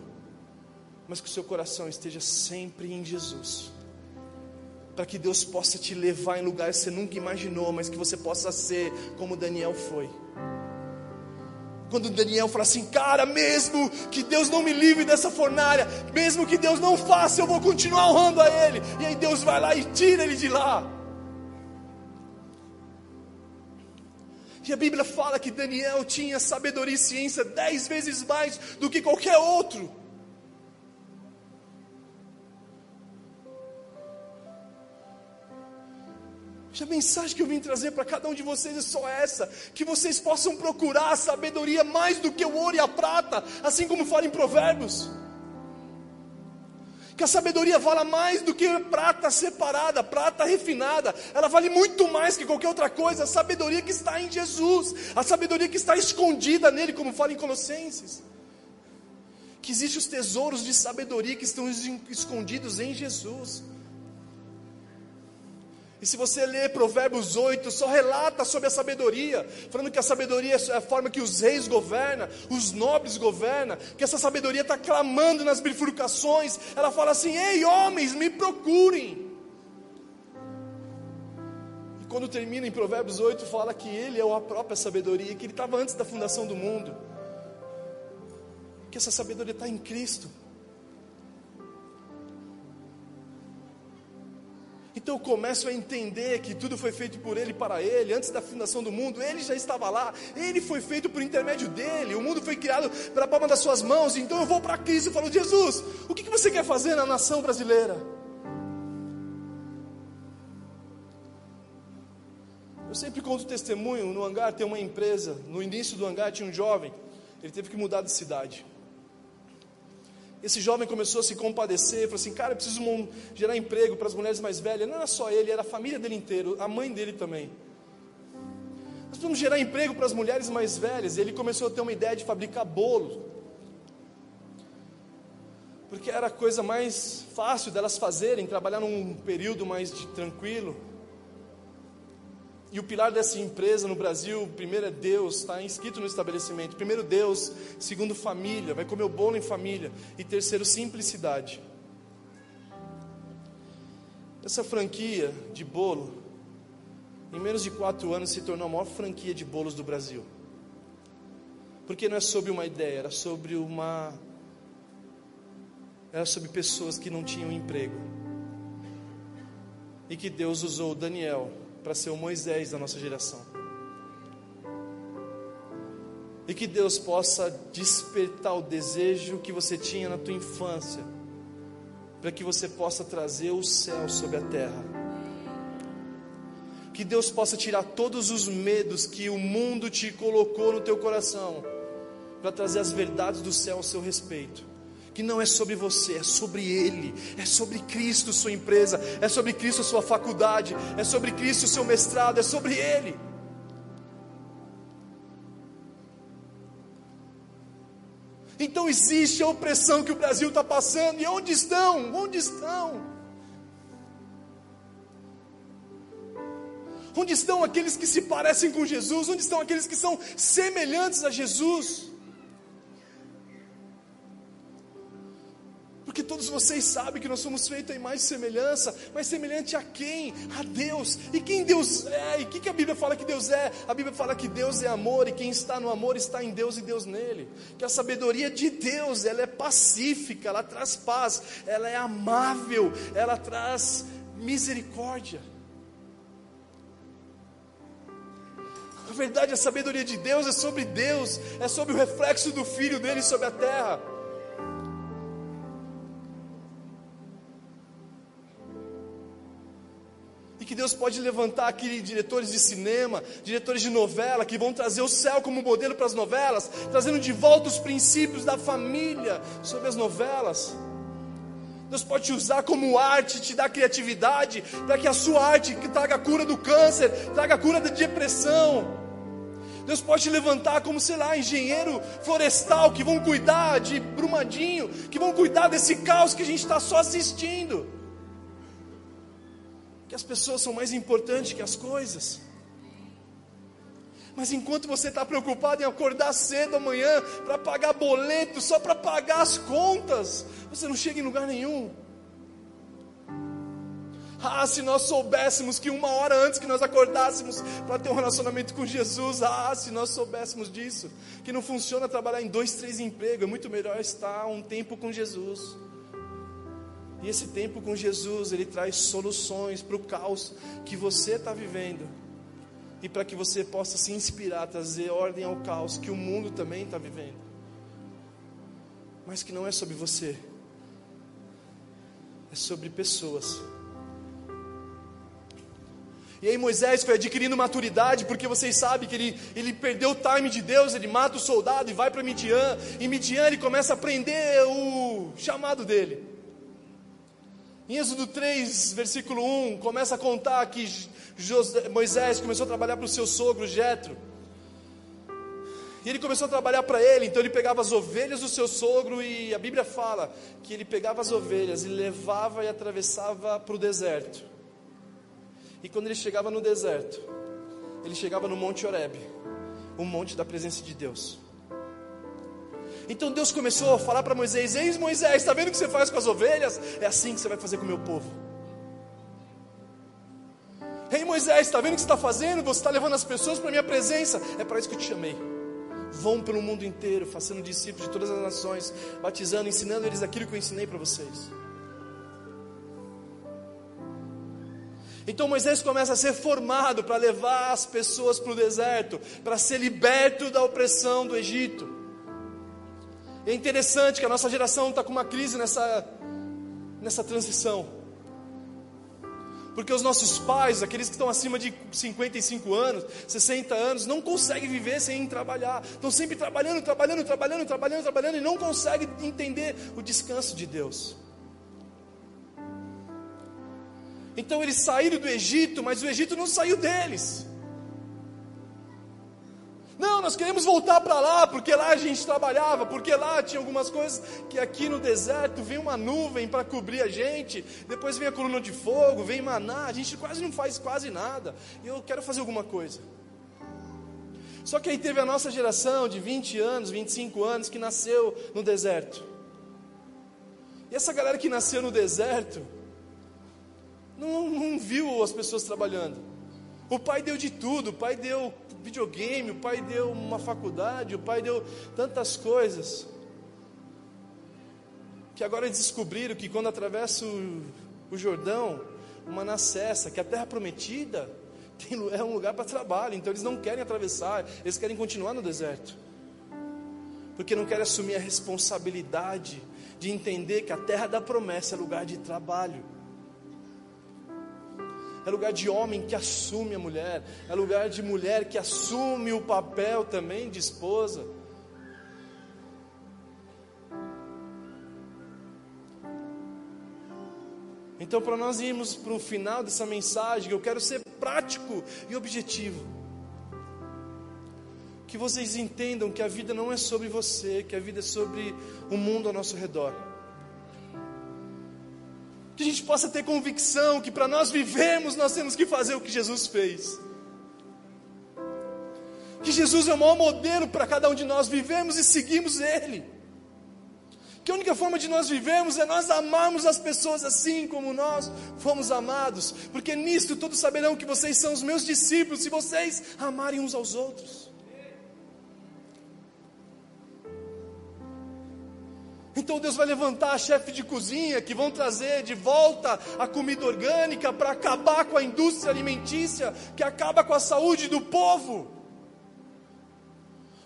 mas que o seu coração esteja sempre em Jesus. Para que Deus possa te levar em lugares que você nunca imaginou, mas que você possa ser como Daniel foi. Quando Daniel fala assim, cara, mesmo que Deus não me livre dessa fornalha, mesmo que Deus não faça, eu vou continuar honrando a Ele. E aí Deus vai lá e tira ele de lá. E a Bíblia fala que Daniel tinha sabedoria e ciência dez vezes mais do que qualquer outro. A mensagem que eu vim trazer para cada um de vocês é só essa: que vocês possam procurar a sabedoria mais do que o ouro e a prata, assim como fala em Provérbios. Que a sabedoria vala mais do que prata separada, prata refinada, ela vale muito mais que qualquer outra coisa. A sabedoria que está em Jesus, a sabedoria que está escondida nele, como fala em Colossenses. Que existem os tesouros de sabedoria que estão escondidos em Jesus. E se você ler Provérbios 8, só relata sobre a sabedoria, falando que a sabedoria é a forma que os reis governam, os nobres governam, que essa sabedoria está clamando nas bifurcações. Ela fala assim: Ei, homens, me procurem. E quando termina em Provérbios 8, fala que ele é a própria sabedoria, que ele estava antes da fundação do mundo, que essa sabedoria está em Cristo. Então eu começo a entender que tudo foi feito por Ele para Ele, antes da fundação do mundo, Ele já estava lá, Ele foi feito por intermédio dele, o mundo foi criado pela palma das Suas mãos. Então eu vou para Cristo e falo: Jesus, o que você quer fazer na nação brasileira? Eu sempre conto testemunho no hangar, tem uma empresa, no início do hangar tinha um jovem, ele teve que mudar de cidade. Esse jovem começou a se compadecer, falou assim: Cara, eu preciso gerar emprego para as mulheres mais velhas. Não era só ele, era a família dele inteiro, a mãe dele também. Nós precisamos gerar emprego para as mulheres mais velhas. E ele começou a ter uma ideia de fabricar bolo. Porque era a coisa mais fácil delas fazerem, trabalhar num período mais tranquilo. E o pilar dessa empresa no Brasil, primeiro é Deus, está inscrito no estabelecimento. Primeiro Deus, segundo família, vai comer o bolo em família. E terceiro, simplicidade. Essa franquia de bolo, em menos de quatro anos, se tornou a maior franquia de bolos do Brasil. Porque não é sobre uma ideia, era sobre uma. Era sobre pessoas que não tinham emprego. E que Deus usou Daniel para ser o Moisés da nossa geração. E que Deus possa despertar o desejo que você tinha na tua infância, para que você possa trazer o céu sobre a terra. Que Deus possa tirar todos os medos que o mundo te colocou no teu coração, para trazer as verdades do céu ao seu respeito. Que não é sobre você, é sobre Ele, é sobre Cristo, sua empresa, é sobre Cristo, sua faculdade, é sobre Cristo, seu mestrado, é sobre Ele. Então existe a opressão que o Brasil está passando, e onde estão? Onde estão? Onde estão aqueles que se parecem com Jesus? Onde estão aqueles que são semelhantes a Jesus? Todos vocês sabem que nós somos feitos em mais semelhança, mas semelhante a quem? A Deus. E quem Deus é? E o que, que a Bíblia fala que Deus é? A Bíblia fala que Deus é amor e quem está no amor está em Deus e Deus nele. Que a sabedoria de Deus, ela é pacífica, ela traz paz, ela é amável, ela traz misericórdia. A verdade, a sabedoria de Deus é sobre Deus, é sobre o reflexo do Filho dele sobre a terra. Deus pode levantar aqui diretores de cinema, diretores de novela, que vão trazer o céu como modelo para as novelas, trazendo de volta os princípios da família sobre as novelas. Deus pode te usar como arte, te dar criatividade, para que a sua arte traga a cura do câncer, traga a cura da depressão. Deus pode te levantar como, sei lá, engenheiro florestal, que vão cuidar de Brumadinho, que vão cuidar desse caos que a gente está só assistindo que as pessoas são mais importantes que as coisas. Mas enquanto você está preocupado em acordar cedo amanhã para pagar boleto, só para pagar as contas, você não chega em lugar nenhum. Ah, se nós soubéssemos que uma hora antes que nós acordássemos para ter um relacionamento com Jesus, ah, se nós soubéssemos disso, que não funciona trabalhar em dois, três empregos, é muito melhor estar um tempo com Jesus. E esse tempo com Jesus, ele traz soluções para o caos que você está vivendo. E para que você possa se inspirar, trazer ordem ao caos que o mundo também está vivendo. Mas que não é sobre você, é sobre pessoas. E aí Moisés foi adquirindo maturidade, porque vocês sabem que ele, ele perdeu o time de Deus, ele mata o soldado e vai para Midian. E Midian ele começa a aprender o chamado dele. Em Êxodo 3, versículo 1, começa a contar que Moisés começou a trabalhar para o seu sogro Jetro. E ele começou a trabalhar para ele, então ele pegava as ovelhas do seu sogro e a Bíblia fala que ele pegava as ovelhas e levava e atravessava para o deserto. E quando ele chegava no deserto, ele chegava no Monte Horeb, o monte da presença de Deus. Então Deus começou a falar para Moisés: Eis Moisés, está vendo o que você faz com as ovelhas? É assim que você vai fazer com o meu povo. Ei Moisés, está vendo o que você está fazendo? Você está levando as pessoas para a minha presença. É para isso que eu te chamei. Vão pelo mundo inteiro, fazendo discípulos de todas as nações, batizando, ensinando eles aquilo que eu ensinei para vocês. Então Moisés começa a ser formado para levar as pessoas para o deserto, para ser liberto da opressão do Egito. É interessante que a nossa geração está com uma crise nessa, nessa transição. Porque os nossos pais, aqueles que estão acima de 55 anos, 60 anos, não conseguem viver sem trabalhar. Estão sempre trabalhando, trabalhando, trabalhando, trabalhando, trabalhando e não conseguem entender o descanso de Deus. Então eles saíram do Egito, mas o Egito não saiu deles. Não, nós queremos voltar para lá, porque lá a gente trabalhava, porque lá tinha algumas coisas que aqui no deserto vem uma nuvem para cobrir a gente, depois vem a coluna de fogo, vem maná, a gente quase não faz quase nada. E eu quero fazer alguma coisa. Só que aí teve a nossa geração de 20 anos, 25 anos que nasceu no deserto. E essa galera que nasceu no deserto, não, não viu as pessoas trabalhando. O pai deu de tudo, o pai deu videogame, o pai deu uma faculdade, o pai deu tantas coisas. Que agora eles descobriram que quando atravessa o, o Jordão, nascessa, que a terra prometida tem, é um lugar para trabalho, então eles não querem atravessar, eles querem continuar no deserto. Porque não querem assumir a responsabilidade de entender que a terra da promessa é lugar de trabalho. É lugar de homem que assume a mulher, é lugar de mulher que assume o papel também de esposa. Então, para nós irmos para o final dessa mensagem, eu quero ser prático e objetivo. Que vocês entendam que a vida não é sobre você, que a vida é sobre o mundo ao nosso redor. Que a gente possa ter convicção que para nós vivermos, nós temos que fazer o que Jesus fez. Que Jesus é o maior modelo para cada um de nós vivemos e seguimos Ele que a única forma de nós vivermos é nós amarmos as pessoas assim como nós fomos amados, porque nisto todos saberão que vocês são os meus discípulos, se vocês amarem uns aos outros. Então Deus vai levantar a chefe de cozinha que vão trazer de volta a comida orgânica para acabar com a indústria alimentícia que acaba com a saúde do povo.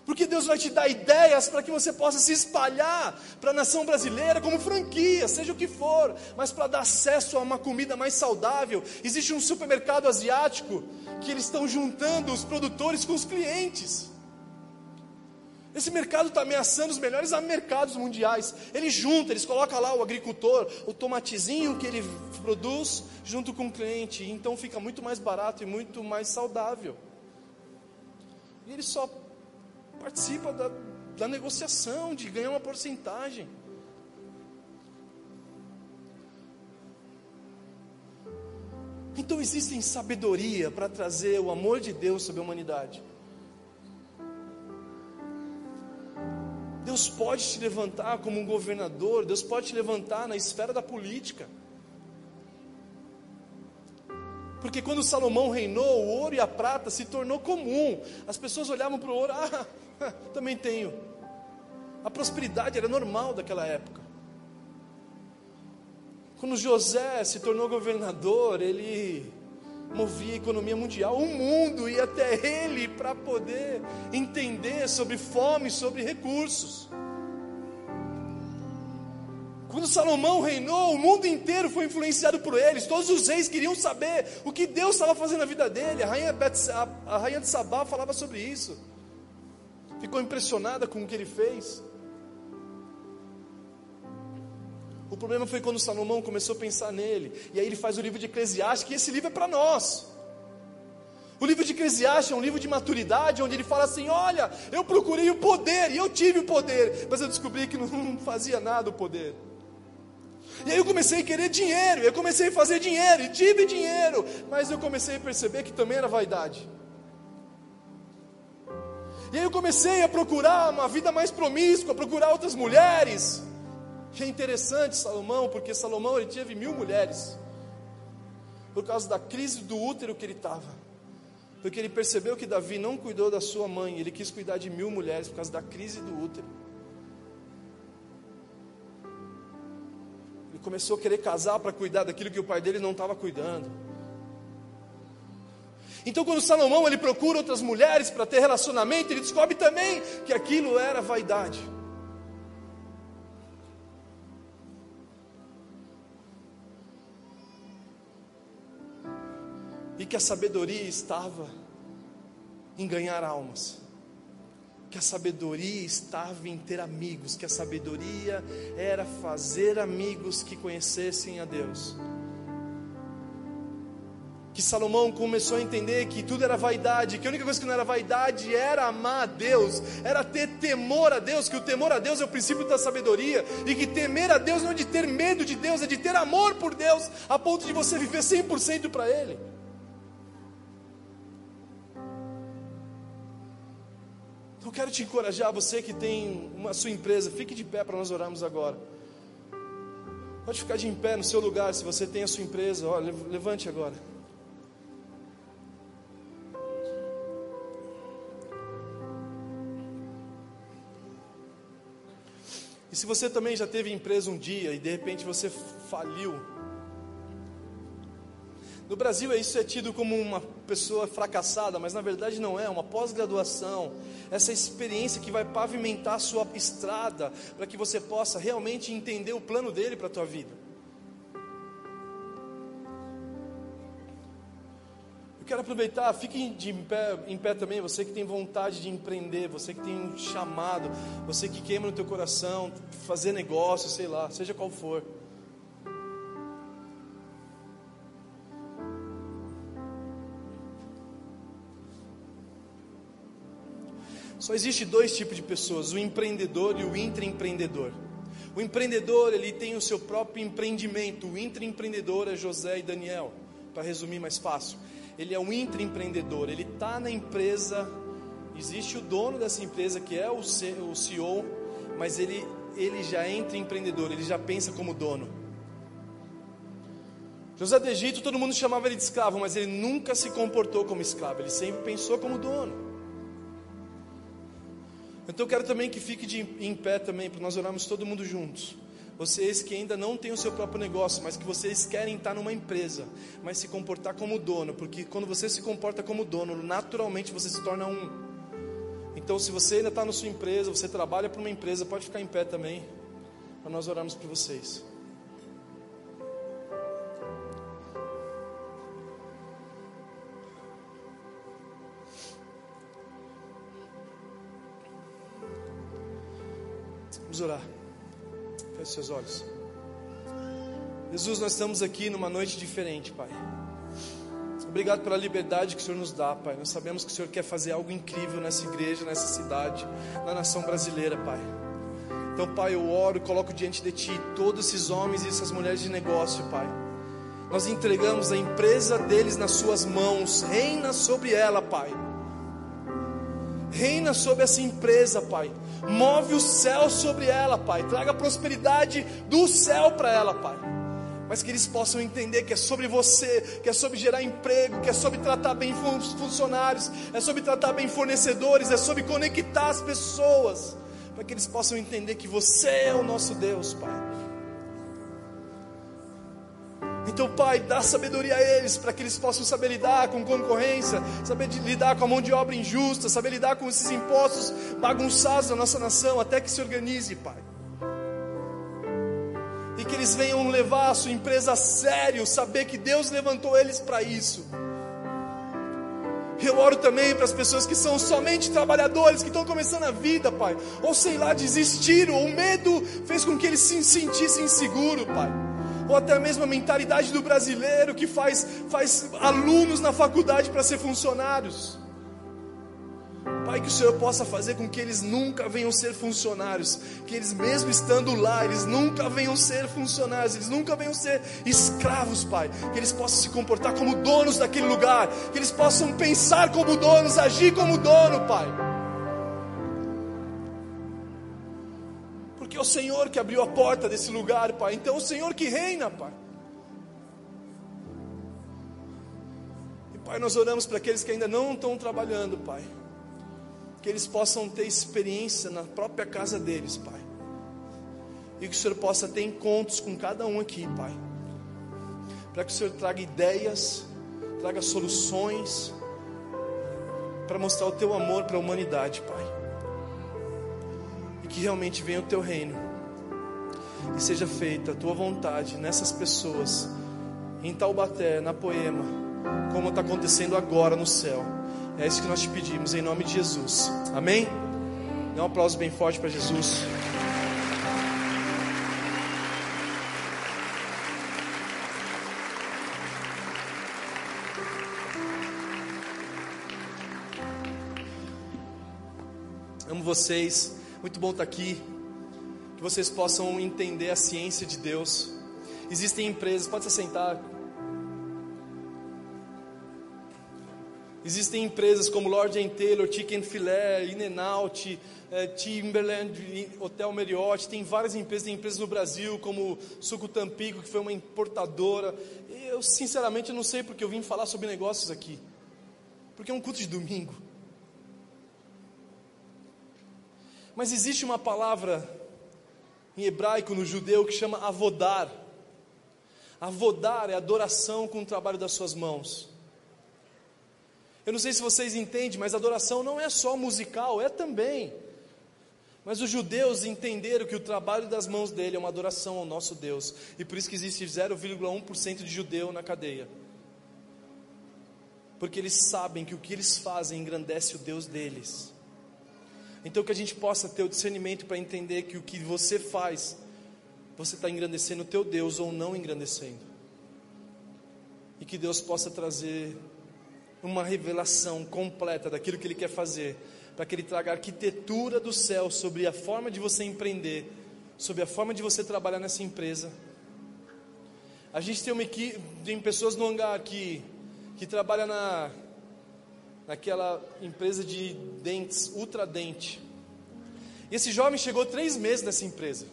Porque Deus vai te dar ideias para que você possa se espalhar para a nação brasileira como franquia, seja o que for, mas para dar acesso a uma comida mais saudável. Existe um supermercado asiático que eles estão juntando os produtores com os clientes. Esse mercado está ameaçando os melhores mercados mundiais. Eles juntam, eles colocam lá o agricultor, o tomatezinho que ele produz junto com o cliente. Então fica muito mais barato e muito mais saudável. E ele só participa da, da negociação, de ganhar uma porcentagem. Então existe sabedoria para trazer o amor de Deus sobre a humanidade. Deus pode te levantar como um governador, Deus pode te levantar na esfera da política. Porque quando Salomão reinou, o ouro e a prata se tornou comum. As pessoas olhavam para o ouro, ah, também tenho. A prosperidade era normal daquela época. Quando José se tornou governador, ele movia a economia mundial. O mundo ia até ele para poder entender sobre fome, sobre recursos. Quando Salomão reinou, o mundo inteiro foi influenciado por eles. Todos os reis queriam saber o que Deus estava fazendo na vida dele. A rainha, a rainha de Sabá falava sobre isso ficou impressionada com o que ele fez. O problema foi quando Salomão começou a pensar nele, e aí ele faz o livro de Eclesiastes, que esse livro é para nós. O livro de Eclesiastes é um livro de maturidade, onde ele fala assim: Olha, eu procurei o poder, e eu tive o poder, mas eu descobri que não fazia nada o poder. E aí eu comecei a querer dinheiro, eu comecei a fazer dinheiro, e tive dinheiro, mas eu comecei a perceber que também era vaidade. E aí eu comecei a procurar uma vida mais promíscua, procurar outras mulheres. E é interessante Salomão, porque Salomão ele teve mil mulheres. Por causa da crise do útero que ele estava. Porque ele percebeu que Davi não cuidou da sua mãe, ele quis cuidar de mil mulheres por causa da crise do útero. Ele começou a querer casar para cuidar daquilo que o pai dele não estava cuidando. Então, quando Salomão ele procura outras mulheres para ter relacionamento, ele descobre também que aquilo era vaidade. Que a sabedoria estava em ganhar almas. Que a sabedoria estava em ter amigos, que a sabedoria era fazer amigos que conhecessem a Deus que Salomão começou a entender que tudo era vaidade, que a única coisa que não era vaidade era amar a Deus, era ter temor a Deus, que o temor a Deus é o princípio da sabedoria, e que temer a Deus não é de ter medo de Deus, é de ter amor por Deus, a ponto de você viver 100% para Ele. Então eu quero te encorajar, você que tem uma sua empresa, fique de pé para nós orarmos agora. Pode ficar de pé no seu lugar, se você tem a sua empresa. Olha, levante agora. E se você também já teve empresa um dia e de repente você faliu, no Brasil isso é tido como uma pessoa fracassada, mas na verdade não é, uma pós-graduação, essa experiência que vai pavimentar a sua estrada para que você possa realmente entender o plano dele para a tua vida. Eu quero aproveitar, fique de em pé, em pé também, você que tem vontade de empreender, você que tem um chamado, você que queima no teu coração, fazer negócio, sei lá, seja qual for. Só existe dois tipos de pessoas, o empreendedor e o intraempreendedor. O empreendedor, ele tem o seu próprio empreendimento, o intraempreendedor é José e Daniel, para resumir mais fácil ele é um intraempreendedor, ele está na empresa, existe o dono dessa empresa que é o CEO, mas ele, ele já é intraempreendedor, ele já pensa como dono. José do Egito, todo mundo chamava ele de escravo, mas ele nunca se comportou como escravo, ele sempre pensou como dono. Então eu quero também que fique de, em pé também, para nós orarmos todo mundo juntos. Vocês que ainda não têm o seu próprio negócio, mas que vocês querem estar numa empresa, mas se comportar como dono, porque quando você se comporta como dono, naturalmente você se torna um. Então, se você ainda está na sua empresa, você trabalha para uma empresa, pode ficar em pé também, para nós orarmos por vocês. Vamos orar. Feche seus olhos. Jesus, nós estamos aqui numa noite diferente, Pai. Obrigado pela liberdade que o Senhor nos dá, Pai. Nós sabemos que o Senhor quer fazer algo incrível nessa igreja, nessa cidade, na nação brasileira, Pai. Então, Pai, eu oro, coloco diante de Ti todos esses homens e essas mulheres de negócio, Pai. Nós entregamos a empresa deles nas Suas mãos. Reina sobre ela, Pai. Reina sobre essa empresa, Pai. Move o céu sobre ela, Pai. Traga prosperidade do céu para ela, Pai. Mas que eles possam entender que é sobre você, que é sobre gerar emprego, que é sobre tratar bem funcionários, é sobre tratar bem fornecedores, é sobre conectar as pessoas, para que eles possam entender que você é o nosso Deus, Pai. Então, Pai, dá sabedoria a eles para que eles possam saber lidar com concorrência, saber lidar com a mão de obra injusta, saber lidar com esses impostos bagunçados da nossa nação, até que se organize, Pai. E que eles venham levar a sua empresa a sério, saber que Deus levantou eles para isso. Eu oro também para as pessoas que são somente trabalhadores, que estão começando a vida, Pai. Ou sei lá, desistiram, ou o medo fez com que eles se sentissem inseguros, Pai ou até mesmo a mentalidade do brasileiro que faz, faz alunos na faculdade para ser funcionários. Pai, que o Senhor possa fazer com que eles nunca venham ser funcionários, que eles mesmo estando lá, eles nunca venham ser funcionários, eles nunca venham ser escravos, Pai, que eles possam se comportar como donos daquele lugar, que eles possam pensar como donos, agir como dono, Pai. Porque é o Senhor que abriu a porta desse lugar, Pai. Então é o Senhor que reina, Pai. E Pai, nós oramos para aqueles que ainda não estão trabalhando, Pai. Que eles possam ter experiência na própria casa deles, Pai. E que o Senhor possa ter encontros com cada um aqui, Pai. Para que o Senhor traga ideias, traga soluções, para mostrar o teu amor para a humanidade, Pai que realmente venha o teu reino e seja feita a tua vontade nessas pessoas, em Taubaté, na Poema, como está acontecendo agora no céu. É isso que nós te pedimos, em nome de Jesus. Amém? Dá um aplauso bem forte para Jesus. Amo vocês. Muito bom estar aqui. Que vocês possam entender a ciência de Deus. Existem empresas, pode se sentar. Existem empresas como Lord Taylor, Chicken Filé, In-N-Out, é, Timberland, Hotel Marriott, tem várias empresas, tem empresas no Brasil como Suco Tampico, que foi uma importadora. Eu sinceramente não sei porque eu vim falar sobre negócios aqui. Porque é um culto de domingo. Mas existe uma palavra em hebraico, no judeu, que chama avodar. Avodar é adoração com o trabalho das suas mãos. Eu não sei se vocês entendem, mas adoração não é só musical, é também. Mas os judeus entenderam que o trabalho das mãos dele é uma adoração ao nosso Deus. E por isso que existe 0,1% de judeu na cadeia. Porque eles sabem que o que eles fazem engrandece o Deus deles. Então que a gente possa ter o discernimento para entender que o que você faz, você está engrandecendo o teu Deus ou não engrandecendo. E que Deus possa trazer uma revelação completa daquilo que Ele quer fazer, para que Ele traga a arquitetura do céu sobre a forma de você empreender, sobre a forma de você trabalhar nessa empresa. A gente tem uma equipe, tem pessoas no hangar que, que trabalham na, naquela empresa de dentes, Ultradente. E esse jovem chegou três meses nessa empresa.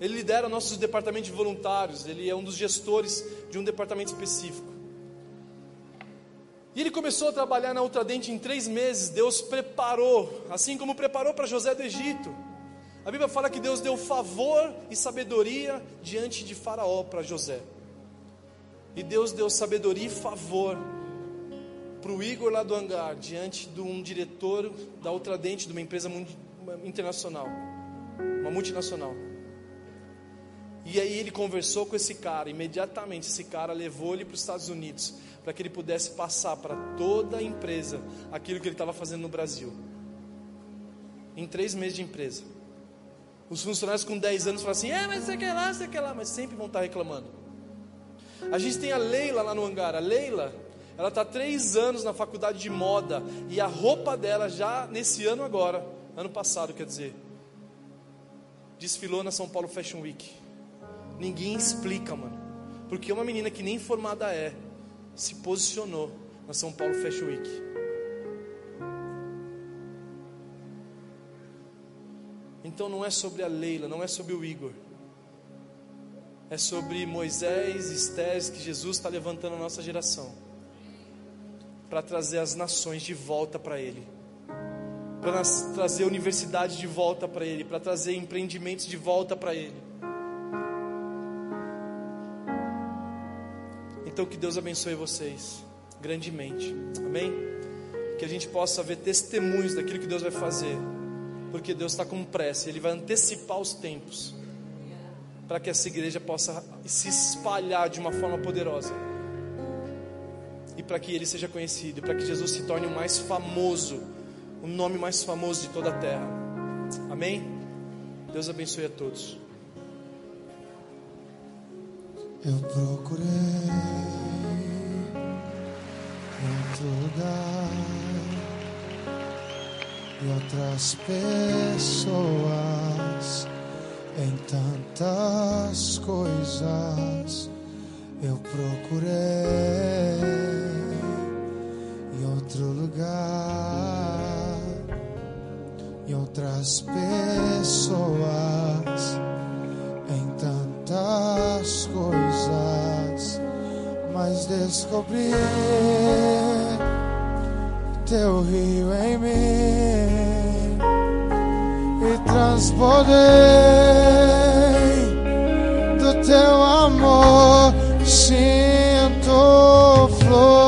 Ele lidera nossos departamentos de voluntários, ele é um dos gestores de um departamento específico. E ele começou a trabalhar na Ultradente em três meses. Deus preparou, assim como preparou para José do Egito. A Bíblia fala que Deus deu favor e sabedoria diante de Faraó para José. E Deus deu sabedoria e favor para o Igor lá do hangar, diante de um diretor da Ultradente, de uma empresa internacional, uma multinacional. E aí ele conversou com esse cara, imediatamente esse cara levou ele para os Estados Unidos, para que ele pudesse passar para toda a empresa aquilo que ele estava fazendo no Brasil. Em três meses de empresa. Os funcionários com 10 anos falam assim: é, mas você quer lá, você quer lá, mas sempre vão estar reclamando. A gente tem a Leila lá no hangar. A Leila, ela está três anos na faculdade de moda e a roupa dela já nesse ano agora, ano passado, quer dizer, desfilou na São Paulo Fashion Week. Ninguém explica, mano, porque uma menina que nem formada é se posicionou na São Paulo Fashion Week. Então não é sobre a Leila, não é sobre o Igor. É sobre Moisés e Estés que Jesus está levantando a nossa geração para trazer as nações de volta para Ele, para trazer universidade de volta para Ele, para trazer empreendimentos de volta para Ele. Então que Deus abençoe vocês grandemente, amém? Que a gente possa ver testemunhos daquilo que Deus vai fazer, porque Deus está com pressa, Ele vai antecipar os tempos, para que essa igreja possa se espalhar de uma forma poderosa para que ele seja conhecido, para que Jesus se torne o mais famoso, o nome mais famoso de toda a terra. Amém? Deus abençoe a todos. Eu procurei outro lugar e outras pessoas em tantas coisas eu procurei em outro lugar, em outras pessoas, em tantas coisas, mas descobri teu rio em mim e transbordei do teu amor sinto fluir